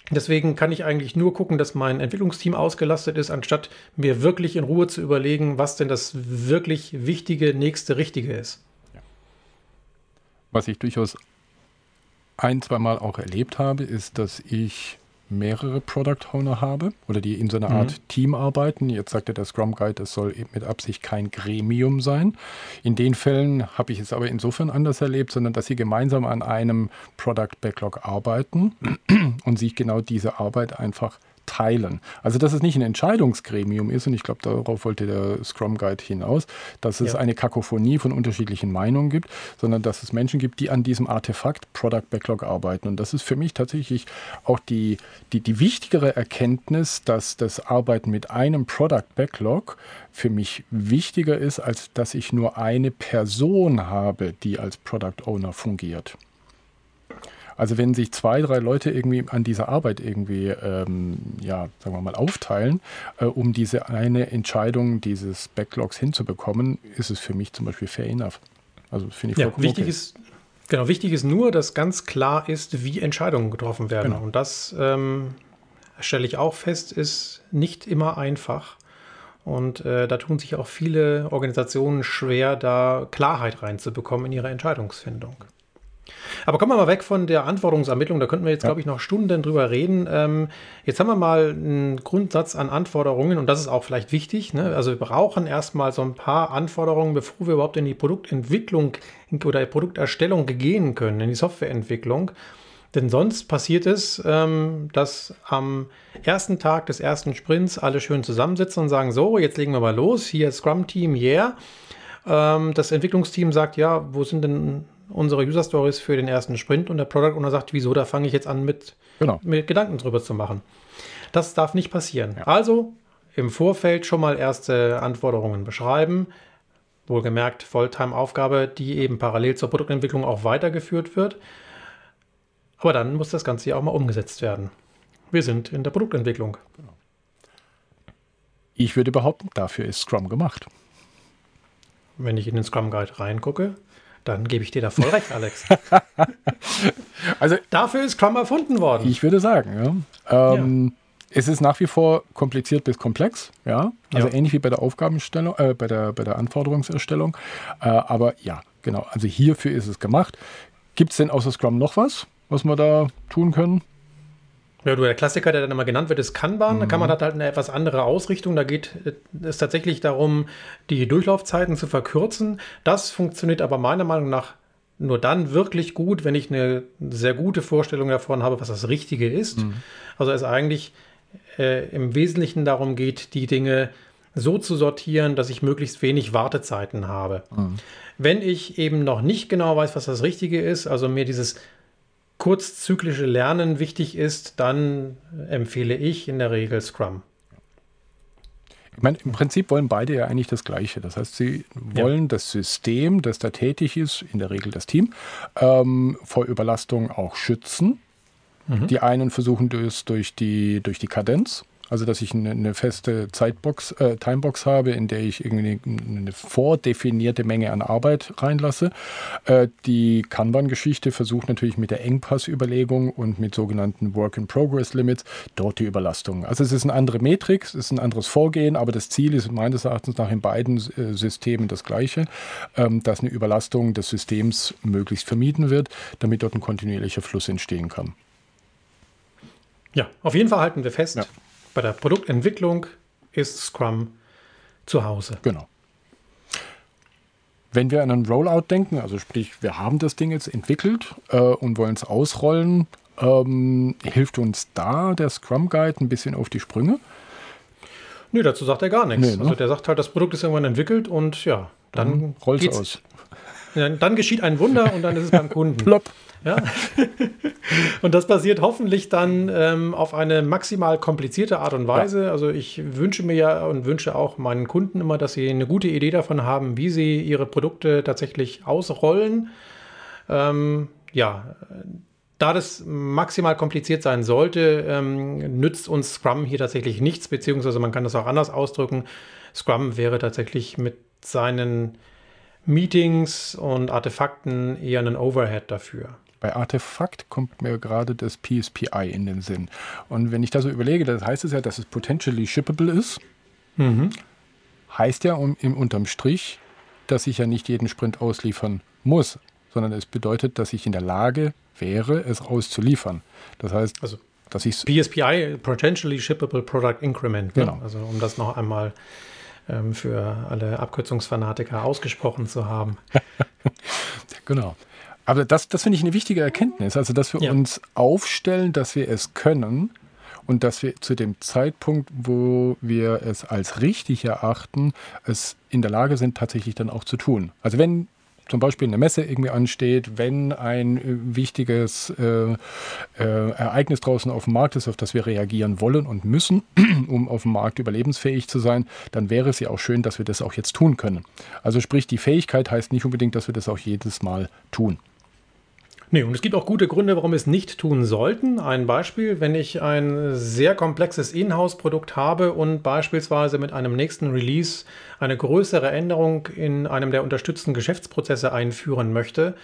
Deswegen kann ich eigentlich nur gucken, dass mein Entwicklungsteam ausgelastet ist, anstatt mir wirklich in Ruhe zu überlegen, was denn das wirklich wichtige nächste Richtige ist.
Was ich durchaus ein, zwei Mal auch erlebt habe, ist, dass ich mehrere Product Owner habe oder die in so einer Art mhm. Team arbeiten. Jetzt sagte der Scrum Guide, es soll mit Absicht kein Gremium sein. In den Fällen habe ich es aber insofern anders erlebt, sondern dass sie gemeinsam an einem Product Backlog arbeiten und sich genau diese Arbeit einfach teilen. Also dass es nicht ein Entscheidungsgremium ist, und ich glaube, darauf wollte der Scrum Guide hinaus, dass es ja. eine Kakophonie von unterschiedlichen Meinungen gibt, sondern dass es Menschen gibt, die an diesem Artefakt Product Backlog arbeiten. Und das ist für mich tatsächlich auch die, die, die wichtigere Erkenntnis, dass das Arbeiten mit einem Product Backlog für mich wichtiger ist, als dass ich nur eine Person habe, die als Product Owner fungiert. Also wenn sich zwei, drei Leute irgendwie an dieser Arbeit irgendwie, ähm, ja, sagen wir mal, aufteilen, äh, um diese eine Entscheidung dieses Backlogs hinzubekommen, ist es für mich zum Beispiel fair enough.
Also finde ich ja, wichtig okay. ist Genau, wichtig ist nur, dass ganz klar ist, wie Entscheidungen getroffen werden. Genau. Und das ähm, stelle ich auch fest, ist nicht immer einfach. Und äh, da tun sich auch viele Organisationen schwer, da Klarheit reinzubekommen in ihre Entscheidungsfindung. Aber kommen wir mal weg von der Anforderungsermittlung, da könnten wir jetzt, ja. glaube ich, noch Stunden drüber reden. Ähm, jetzt haben wir mal einen Grundsatz an Anforderungen und das ist auch vielleicht wichtig. Ne? Also wir brauchen erstmal so ein paar Anforderungen, bevor wir überhaupt in die Produktentwicklung oder Produkterstellung gehen können, in die Softwareentwicklung. Denn sonst passiert es, ähm, dass am ersten Tag des ersten Sprints alle schön zusammensitzen und sagen, so, jetzt legen wir mal los, hier Scrum-Team, yeah. Ähm, das Entwicklungsteam sagt, ja, wo sind denn unsere User Stories für den ersten Sprint und der Product Owner sagt, wieso, da fange ich jetzt an mit, genau. mit Gedanken drüber zu machen. Das darf nicht passieren. Ja. Also im Vorfeld schon mal erste Anforderungen beschreiben. Wohlgemerkt Volltime-Aufgabe, die eben parallel zur Produktentwicklung auch weitergeführt wird. Aber dann muss das Ganze ja auch mal umgesetzt werden. Wir sind in der Produktentwicklung. Genau.
Ich würde behaupten, dafür ist Scrum gemacht.
Wenn ich in den Scrum Guide reingucke, dann gebe ich dir da voll recht, Alex. also dafür ist Scrum erfunden worden.
Ich würde sagen, ja. Ähm, ja. Es ist nach wie vor kompliziert bis komplex, ja. Also ja. ähnlich wie bei der Aufgabenstellung, äh, bei, der, bei der Anforderungserstellung. Äh, aber ja, genau. Also hierfür ist es gemacht. Gibt es denn außer Scrum noch was, was wir da tun können?
Ja, der Klassiker, der dann immer genannt wird, ist Kanban. Mhm. Da kann man halt eine etwas andere Ausrichtung. Da geht es tatsächlich darum, die Durchlaufzeiten zu verkürzen. Das funktioniert aber meiner Meinung nach nur dann wirklich gut, wenn ich eine sehr gute Vorstellung davon habe, was das Richtige ist. Mhm. Also es eigentlich äh, im Wesentlichen darum geht, die Dinge so zu sortieren, dass ich möglichst wenig Wartezeiten habe. Mhm. Wenn ich eben noch nicht genau weiß, was das Richtige ist, also mir dieses kurzzyklische Lernen wichtig ist, dann empfehle ich in der Regel Scrum.
Ich meine, im Prinzip wollen beide ja eigentlich das Gleiche. Das heißt, sie wollen ja. das System, das da tätig ist, in der Regel das Team, ähm, vor Überlastung auch schützen. Mhm. Die einen versuchen das durch die, durch die Kadenz, also, dass ich eine, eine feste Zeitbox, äh, Timebox habe, in der ich irgendwie eine vordefinierte Menge an Arbeit reinlasse. Äh, die Kanban-Geschichte versucht natürlich mit der Engpassüberlegung und mit sogenannten Work-in-Progress-Limits dort die Überlastung. Also, es ist eine andere Metrik, es ist ein anderes Vorgehen, aber das Ziel ist meines Erachtens nach in beiden äh, Systemen das gleiche, ähm, dass eine Überlastung des Systems möglichst vermieden wird, damit dort ein kontinuierlicher Fluss entstehen kann.
Ja, auf jeden Fall halten wir fest. Ja bei der Produktentwicklung ist Scrum zu Hause.
Genau. Wenn wir an einen Rollout denken, also sprich, wir haben das Ding jetzt entwickelt äh, und wollen es ausrollen, ähm, hilft uns da der Scrum Guide ein bisschen auf die Sprünge?
Nö, dazu sagt er gar nichts. Nee, ne? Also der sagt halt, das Produkt ist irgendwann entwickelt und ja, dann, dann rollt es aus. Dann, dann geschieht ein Wunder und dann ist es beim Kunden. Plopp. Ja? und das passiert hoffentlich dann ähm, auf eine maximal komplizierte Art und Weise. Ja. Also ich wünsche mir ja und wünsche auch meinen Kunden immer, dass sie eine gute Idee davon haben, wie sie ihre Produkte tatsächlich ausrollen. Ähm, ja, da das maximal kompliziert sein sollte, ähm, nützt uns Scrum hier tatsächlich nichts, beziehungsweise man kann das auch anders ausdrücken. Scrum wäre tatsächlich mit seinen Meetings und Artefakten eher ein Overhead dafür.
Bei Artefakt kommt mir gerade das PSPI in den Sinn. Und wenn ich da so überlege, das heißt es ja, dass es potentially shippable ist. Mhm. Heißt ja um, im unterm Strich, dass ich ja nicht jeden Sprint ausliefern muss, sondern es bedeutet, dass ich in der Lage wäre, es auszuliefern. Das heißt,
also dass ich PSPI, Potentially Shippable Product Increment. Ne? Genau. Also um das noch einmal ähm, für alle Abkürzungsfanatiker ausgesprochen zu haben.
genau. Aber das, das finde ich eine wichtige Erkenntnis. Also, dass wir ja. uns aufstellen, dass wir es können und dass wir zu dem Zeitpunkt, wo wir es als richtig erachten, es in der Lage sind, tatsächlich dann auch zu tun. Also, wenn zum Beispiel eine Messe irgendwie ansteht, wenn ein äh, wichtiges äh, äh, Ereignis draußen auf dem Markt ist, auf das wir reagieren wollen und müssen, um auf dem Markt überlebensfähig zu sein, dann wäre es ja auch schön, dass wir das auch jetzt tun können. Also sprich, die Fähigkeit heißt nicht unbedingt, dass wir das auch jedes Mal tun.
Nee, und es gibt auch gute Gründe, warum wir es nicht tun sollten. Ein Beispiel, wenn ich ein sehr komplexes Inhouse-Produkt habe und beispielsweise mit einem nächsten Release eine größere Änderung in einem der unterstützten Geschäftsprozesse einführen möchte,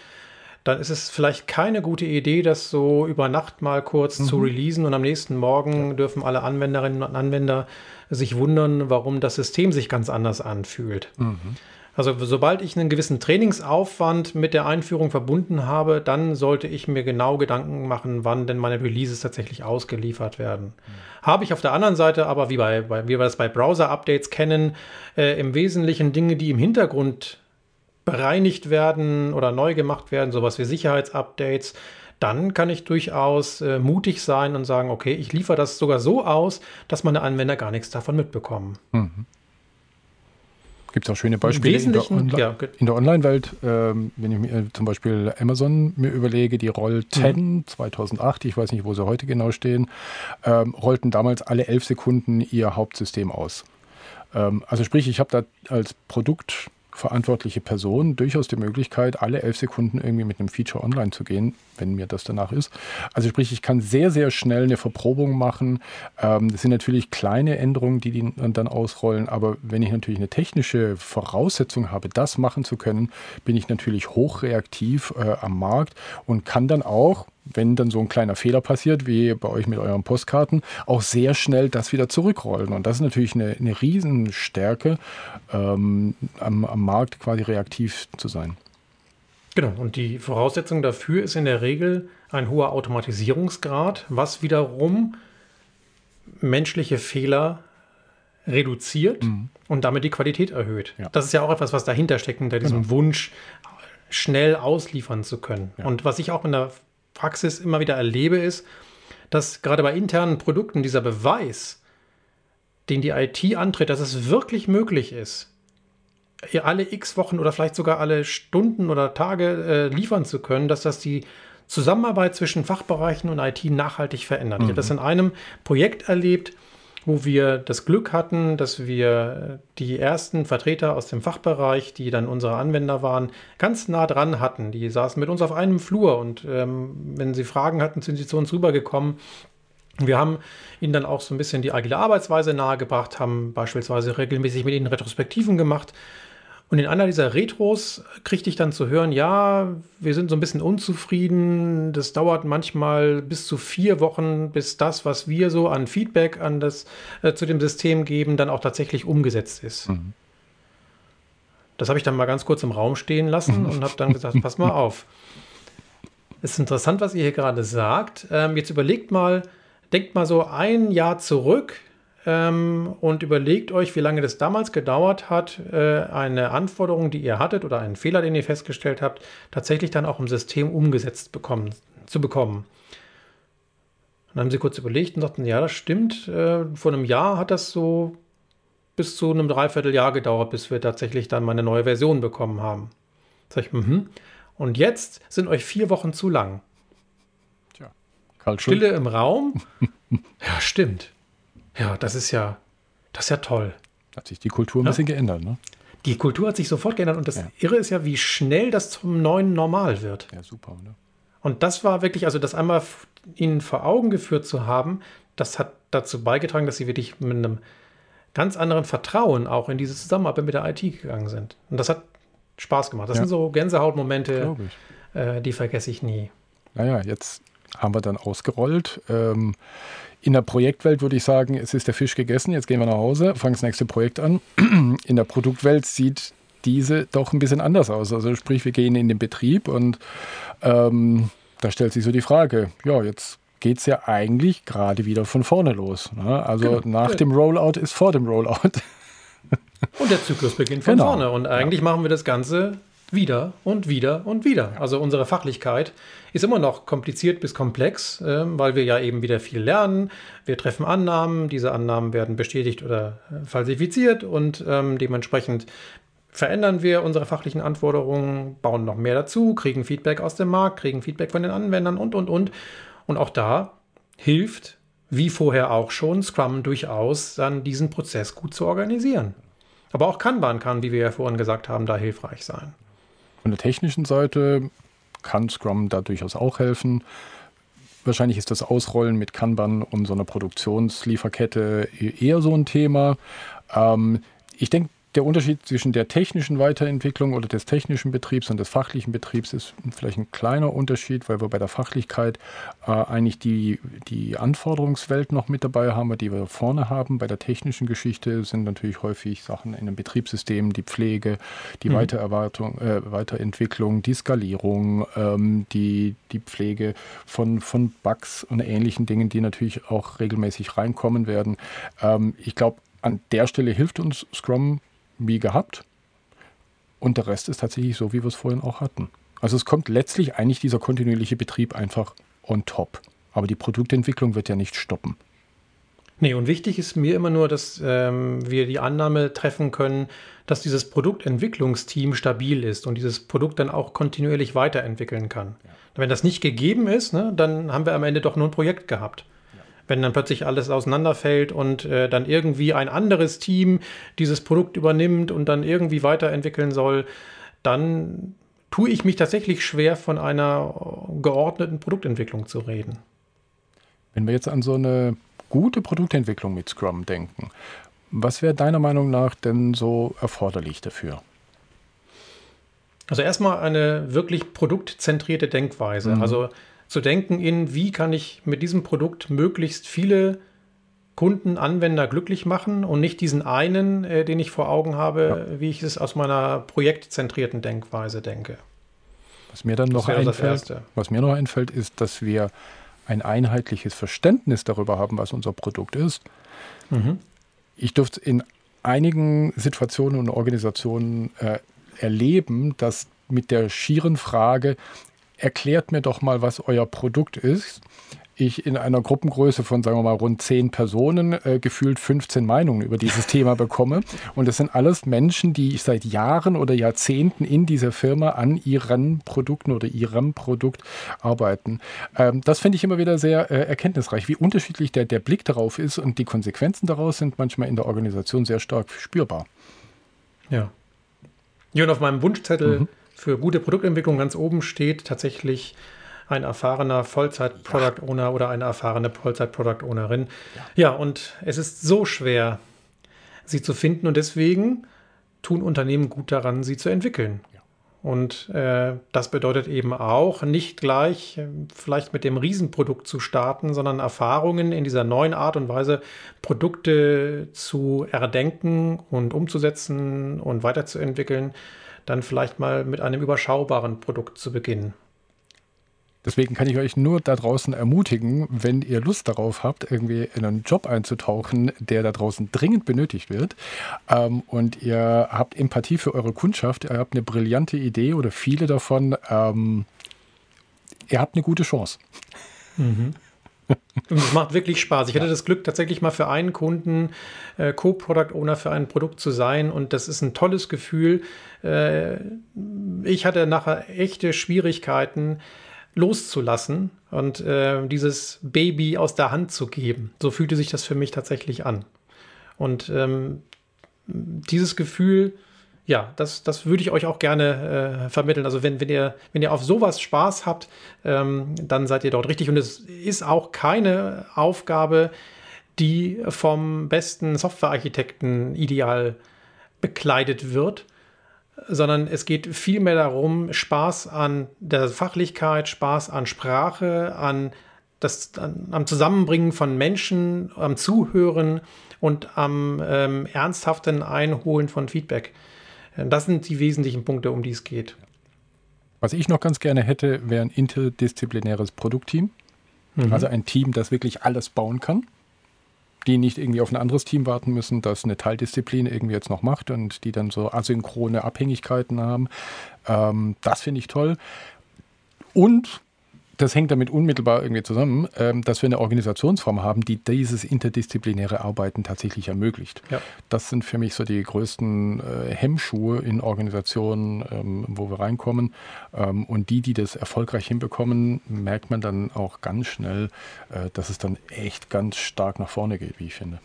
dann ist es vielleicht keine gute Idee, das so über Nacht mal kurz mhm. zu releasen und am nächsten Morgen ja. dürfen alle Anwenderinnen und Anwender sich wundern, warum das System sich ganz anders anfühlt. Mhm. Also sobald ich einen gewissen Trainingsaufwand mit der Einführung verbunden habe, dann sollte ich mir genau Gedanken machen, wann denn meine Releases tatsächlich ausgeliefert werden. Mhm. Habe ich auf der anderen Seite aber, wie, bei, bei, wie wir das bei Browser-Updates kennen, äh, im Wesentlichen Dinge, die im Hintergrund bereinigt werden oder neu gemacht werden, sowas wie Sicherheitsupdates, dann kann ich durchaus äh, mutig sein und sagen, okay, ich liefere das sogar so aus, dass meine Anwender gar nichts davon mitbekommen. Mhm.
Gibt es auch schöne Beispiele in der, Onli ja, in der Online-Welt. Ähm, wenn ich mir äh, zum Beispiel Amazon mir überlege, die Roll 10 mhm. 2008, ich weiß nicht, wo sie heute genau stehen, ähm, rollten damals alle elf Sekunden ihr Hauptsystem aus. Ähm, also sprich, ich habe da als Produkt verantwortliche Person durchaus die Möglichkeit, alle elf Sekunden irgendwie mit einem Feature online zu gehen, wenn mir das danach ist. Also sprich, ich kann sehr, sehr schnell eine Verprobung machen. Ähm, das sind natürlich kleine Änderungen, die die dann ausrollen, aber wenn ich natürlich eine technische Voraussetzung habe, das machen zu können, bin ich natürlich hochreaktiv äh, am Markt und kann dann auch wenn dann so ein kleiner Fehler passiert, wie bei euch mit euren Postkarten, auch sehr schnell das wieder zurückrollen. Und das ist natürlich eine, eine Riesenstärke, ähm, am, am Markt quasi reaktiv zu sein.
Genau, und die Voraussetzung dafür ist in der Regel ein hoher Automatisierungsgrad, was wiederum menschliche Fehler reduziert mhm. und damit die Qualität erhöht. Ja. Das ist ja auch etwas, was dahinter steckt, hinter diesem genau. Wunsch, schnell ausliefern zu können. Ja. Und was ich auch in der Praxis immer wieder erlebe, ist, dass gerade bei internen Produkten dieser Beweis, den die IT antritt, dass es wirklich möglich ist, alle x Wochen oder vielleicht sogar alle Stunden oder Tage äh, liefern zu können, dass das die Zusammenarbeit zwischen Fachbereichen und IT nachhaltig verändert. Mhm. Ich habe das in einem Projekt erlebt, wo wir das Glück hatten, dass wir die ersten Vertreter aus dem Fachbereich, die dann unsere Anwender waren, ganz nah dran hatten. Die saßen mit uns auf einem Flur und ähm, wenn sie Fragen hatten, sind sie zu uns rübergekommen. Wir haben ihnen dann auch so ein bisschen die agile Arbeitsweise nahegebracht, haben beispielsweise regelmäßig mit ihnen Retrospektiven gemacht und in einer dieser Retros kriegte ich dann zu hören, ja, wir sind so ein bisschen unzufrieden. Das dauert manchmal bis zu vier Wochen, bis das, was wir so an Feedback an das, äh, zu dem System geben, dann auch tatsächlich umgesetzt ist. Mhm. Das habe ich dann mal ganz kurz im Raum stehen lassen und habe dann gesagt, pass mal auf. Es ist interessant, was ihr hier gerade sagt. Ähm, jetzt überlegt mal, denkt mal so ein Jahr zurück ähm, und überlegt euch, wie lange das damals gedauert hat, äh, eine Anforderung, die ihr hattet oder einen Fehler, den ihr festgestellt habt, tatsächlich dann auch im System umgesetzt bekommen, zu bekommen. Dann haben sie kurz überlegt und sagten, ja, das stimmt. Äh, vor einem Jahr hat das so bis zu einem Dreivierteljahr gedauert, bis wir tatsächlich dann mal eine neue Version bekommen haben. Sag ich, mhm. Und jetzt sind euch vier Wochen zu lang. Tja, Stille im Raum. ja, stimmt. Ja, das ist ja, das ist ja toll.
Hat sich die Kultur ein ja? bisschen geändert, ne?
Die Kultur hat sich sofort geändert und das ja. Irre ist ja, wie schnell das zum neuen Normal wird.
Ja, super, ne?
Und das war wirklich, also das einmal ihnen vor Augen geführt zu haben, das hat dazu beigetragen, dass sie wirklich mit einem ganz anderen Vertrauen auch in diese Zusammenarbeit mit der IT gegangen sind. Und das hat Spaß gemacht. Das ja. sind so Gänsehautmomente, äh, die vergesse ich nie.
Naja, jetzt haben wir dann ausgerollt. Ähm, in der Projektwelt würde ich sagen, es ist der Fisch gegessen, jetzt gehen wir nach Hause, fangen das nächste Projekt an. In der Produktwelt sieht diese doch ein bisschen anders aus. Also sprich, wir gehen in den Betrieb und ähm, da stellt sich so die Frage, ja, jetzt geht es ja eigentlich gerade wieder von vorne los. Ne? Also genau. nach dem Rollout ist vor dem Rollout.
Und der Zyklus beginnt von genau. vorne. Und eigentlich ja. machen wir das Ganze wieder und wieder und wieder. Also unsere Fachlichkeit ist immer noch kompliziert bis komplex, äh, weil wir ja eben wieder viel lernen. Wir treffen Annahmen, diese Annahmen werden bestätigt oder äh, falsifiziert und ähm, dementsprechend verändern wir unsere fachlichen Anforderungen, bauen noch mehr dazu, kriegen Feedback aus dem Markt, kriegen Feedback von den Anwendern und, und, und. Und auch da hilft, wie vorher auch schon, Scrum durchaus dann diesen Prozess gut zu organisieren. Aber auch Kanban kann, wie wir ja vorhin gesagt haben, da hilfreich sein.
Von der technischen Seite kann Scrum da durchaus auch helfen. Wahrscheinlich ist das Ausrollen mit Kanban und so einer Produktionslieferkette eher so ein Thema. Ähm, ich denke, der Unterschied zwischen der technischen Weiterentwicklung oder des technischen Betriebs und des fachlichen Betriebs ist vielleicht ein kleiner Unterschied, weil wir bei der Fachlichkeit äh, eigentlich die, die Anforderungswelt noch mit dabei haben, die wir vorne haben. Bei der technischen Geschichte sind natürlich häufig Sachen in einem Betriebssystem, die Pflege, die mhm. Weitererwartung, äh, Weiterentwicklung, die Skalierung, ähm, die, die Pflege von, von Bugs und ähnlichen Dingen, die natürlich auch regelmäßig reinkommen werden. Ähm, ich glaube, an der Stelle hilft uns Scrum wie gehabt. Und der Rest ist tatsächlich so, wie wir es vorhin auch hatten. Also es kommt letztlich eigentlich dieser kontinuierliche Betrieb einfach on top. Aber die Produktentwicklung wird ja nicht stoppen.
Nee, und wichtig ist mir immer nur, dass ähm, wir die Annahme treffen können, dass dieses Produktentwicklungsteam stabil ist und dieses Produkt dann auch kontinuierlich weiterentwickeln kann. Ja. Wenn das nicht gegeben ist, ne, dann haben wir am Ende doch nur ein Projekt gehabt. Wenn dann plötzlich alles auseinanderfällt und äh, dann irgendwie ein anderes Team dieses Produkt übernimmt und dann irgendwie weiterentwickeln soll, dann tue ich mich tatsächlich schwer, von einer geordneten Produktentwicklung zu reden.
Wenn wir jetzt an so eine gute Produktentwicklung mit Scrum denken, was wäre deiner Meinung nach denn so erforderlich dafür?
Also erstmal eine wirklich produktzentrierte Denkweise. Mhm. Also zu denken in, wie kann ich mit diesem Produkt möglichst viele Kunden, Anwender glücklich machen und nicht diesen einen, äh, den ich vor Augen habe, ja. wie ich es aus meiner projektzentrierten Denkweise denke.
Was mir dann noch einfällt, was mir noch einfällt, ist, dass wir ein einheitliches Verständnis darüber haben, was unser Produkt ist. Mhm. Ich durfte in einigen Situationen und Organisationen äh, erleben, dass mit der schieren Frage, erklärt mir doch mal, was euer Produkt ist, ich in einer Gruppengröße von, sagen wir mal, rund zehn Personen äh, gefühlt 15 Meinungen über dieses Thema bekomme. Und das sind alles Menschen, die seit Jahren oder Jahrzehnten in dieser Firma an ihren Produkten oder ihrem Produkt arbeiten. Ähm, das finde ich immer wieder sehr äh, erkenntnisreich, wie unterschiedlich der, der Blick darauf ist und die Konsequenzen daraus sind manchmal in der Organisation sehr stark spürbar.
Ja. Ja, und auf meinem Wunschzettel mhm. Für gute Produktentwicklung ganz oben steht tatsächlich ein erfahrener Vollzeit-Product Owner oder eine erfahrene Vollzeit-Product Ownerin. Ja. ja, und es ist so schwer, sie zu finden und deswegen tun Unternehmen gut daran, sie zu entwickeln. Und äh, das bedeutet eben auch, nicht gleich äh, vielleicht mit dem Riesenprodukt zu starten, sondern Erfahrungen in dieser neuen Art und Weise, Produkte zu erdenken und umzusetzen und weiterzuentwickeln, dann vielleicht mal mit einem überschaubaren Produkt zu beginnen.
Deswegen kann ich euch nur da draußen ermutigen, wenn ihr Lust darauf habt, irgendwie in einen Job einzutauchen, der da draußen dringend benötigt wird ähm, und ihr habt Empathie für eure Kundschaft, ihr habt eine brillante Idee oder viele davon, ähm, ihr habt eine gute Chance.
Mhm. Und es macht wirklich Spaß. Ich hatte das Glück, tatsächlich mal für einen Kunden äh, Co-Product Owner für ein Produkt zu sein. Und das ist ein tolles Gefühl. Äh, ich hatte nachher echte Schwierigkeiten, loszulassen und äh, dieses Baby aus der Hand zu geben. So fühlte sich das für mich tatsächlich an. Und ähm, dieses Gefühl, ja, das, das würde ich euch auch gerne äh, vermitteln. Also wenn, wenn, ihr, wenn ihr auf sowas Spaß habt, ähm, dann seid ihr dort richtig. Und es ist auch keine Aufgabe, die vom besten Softwarearchitekten ideal bekleidet wird, sondern es geht vielmehr darum, Spaß an der Fachlichkeit, Spaß an Sprache, an das, an, am Zusammenbringen von Menschen, am Zuhören und am ähm, ernsthaften Einholen von Feedback. Das sind die wesentlichen Punkte, um die es geht.
Was ich noch ganz gerne hätte, wäre ein interdisziplinäres Produktteam. Mhm. Also ein Team, das wirklich alles bauen kann die nicht irgendwie auf ein anderes Team warten müssen, das eine Teildisziplin irgendwie jetzt noch macht und die dann so asynchrone Abhängigkeiten haben. Ähm, das finde ich toll. Und das hängt damit unmittelbar irgendwie zusammen, ähm, dass wir eine Organisationsform haben, die dieses interdisziplinäre Arbeiten tatsächlich ermöglicht. Ja. Das sind für mich so die größten äh, Hemmschuhe in Organisationen, ähm, wo wir reinkommen. Ähm, und die, die das erfolgreich hinbekommen, merkt man dann auch ganz schnell, äh, dass es dann echt ganz stark nach vorne geht, wie ich finde.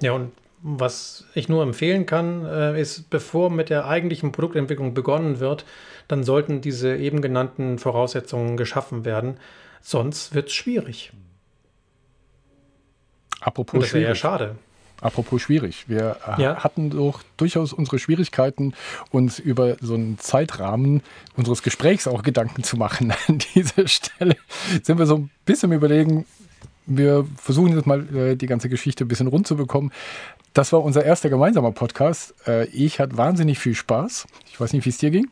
Ja, und was ich nur empfehlen kann, äh, ist, bevor mit der eigentlichen Produktentwicklung begonnen wird, dann sollten diese eben genannten Voraussetzungen geschaffen werden. Sonst wird es schwierig.
Apropos
das wäre ja schade.
Apropos schwierig. Wir äh, ja. hatten doch durchaus unsere Schwierigkeiten, uns über so einen Zeitrahmen unseres Gesprächs auch Gedanken zu machen. An dieser Stelle sind wir so ein bisschen überlegen, wir versuchen jetzt mal äh, die ganze Geschichte ein bisschen rund zu bekommen. Das war unser erster gemeinsamer Podcast. Äh, ich hatte wahnsinnig viel Spaß. Ich weiß nicht, wie es dir ging.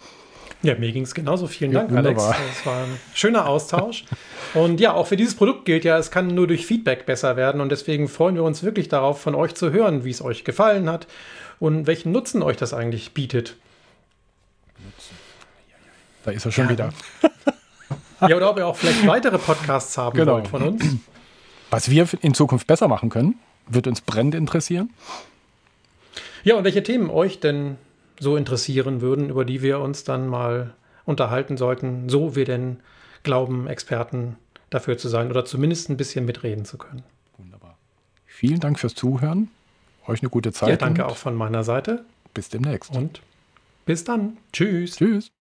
Ja, mir ging es genauso. Vielen Dank, wunderbar. Alex. Es war ein schöner Austausch. und ja, auch für dieses Produkt gilt ja, es kann nur durch Feedback besser werden. Und deswegen freuen wir uns wirklich darauf, von euch zu hören, wie es euch gefallen hat und welchen Nutzen euch das eigentlich bietet.
Da ist er schon ja. wieder.
ja, oder ob ihr auch vielleicht weitere Podcasts haben genau. wollt von uns.
Was wir in Zukunft besser machen können, wird uns brennend interessieren.
Ja, und welche Themen euch denn so interessieren würden, über die wir uns dann mal unterhalten sollten, so wir denn glauben, Experten dafür zu sein oder zumindest ein bisschen mitreden zu können.
Wunderbar. Vielen Dank fürs Zuhören. Euch eine gute Zeit.
Ja, danke auch von meiner Seite.
Bis demnächst.
Und bis dann. Tschüss.
Tschüss.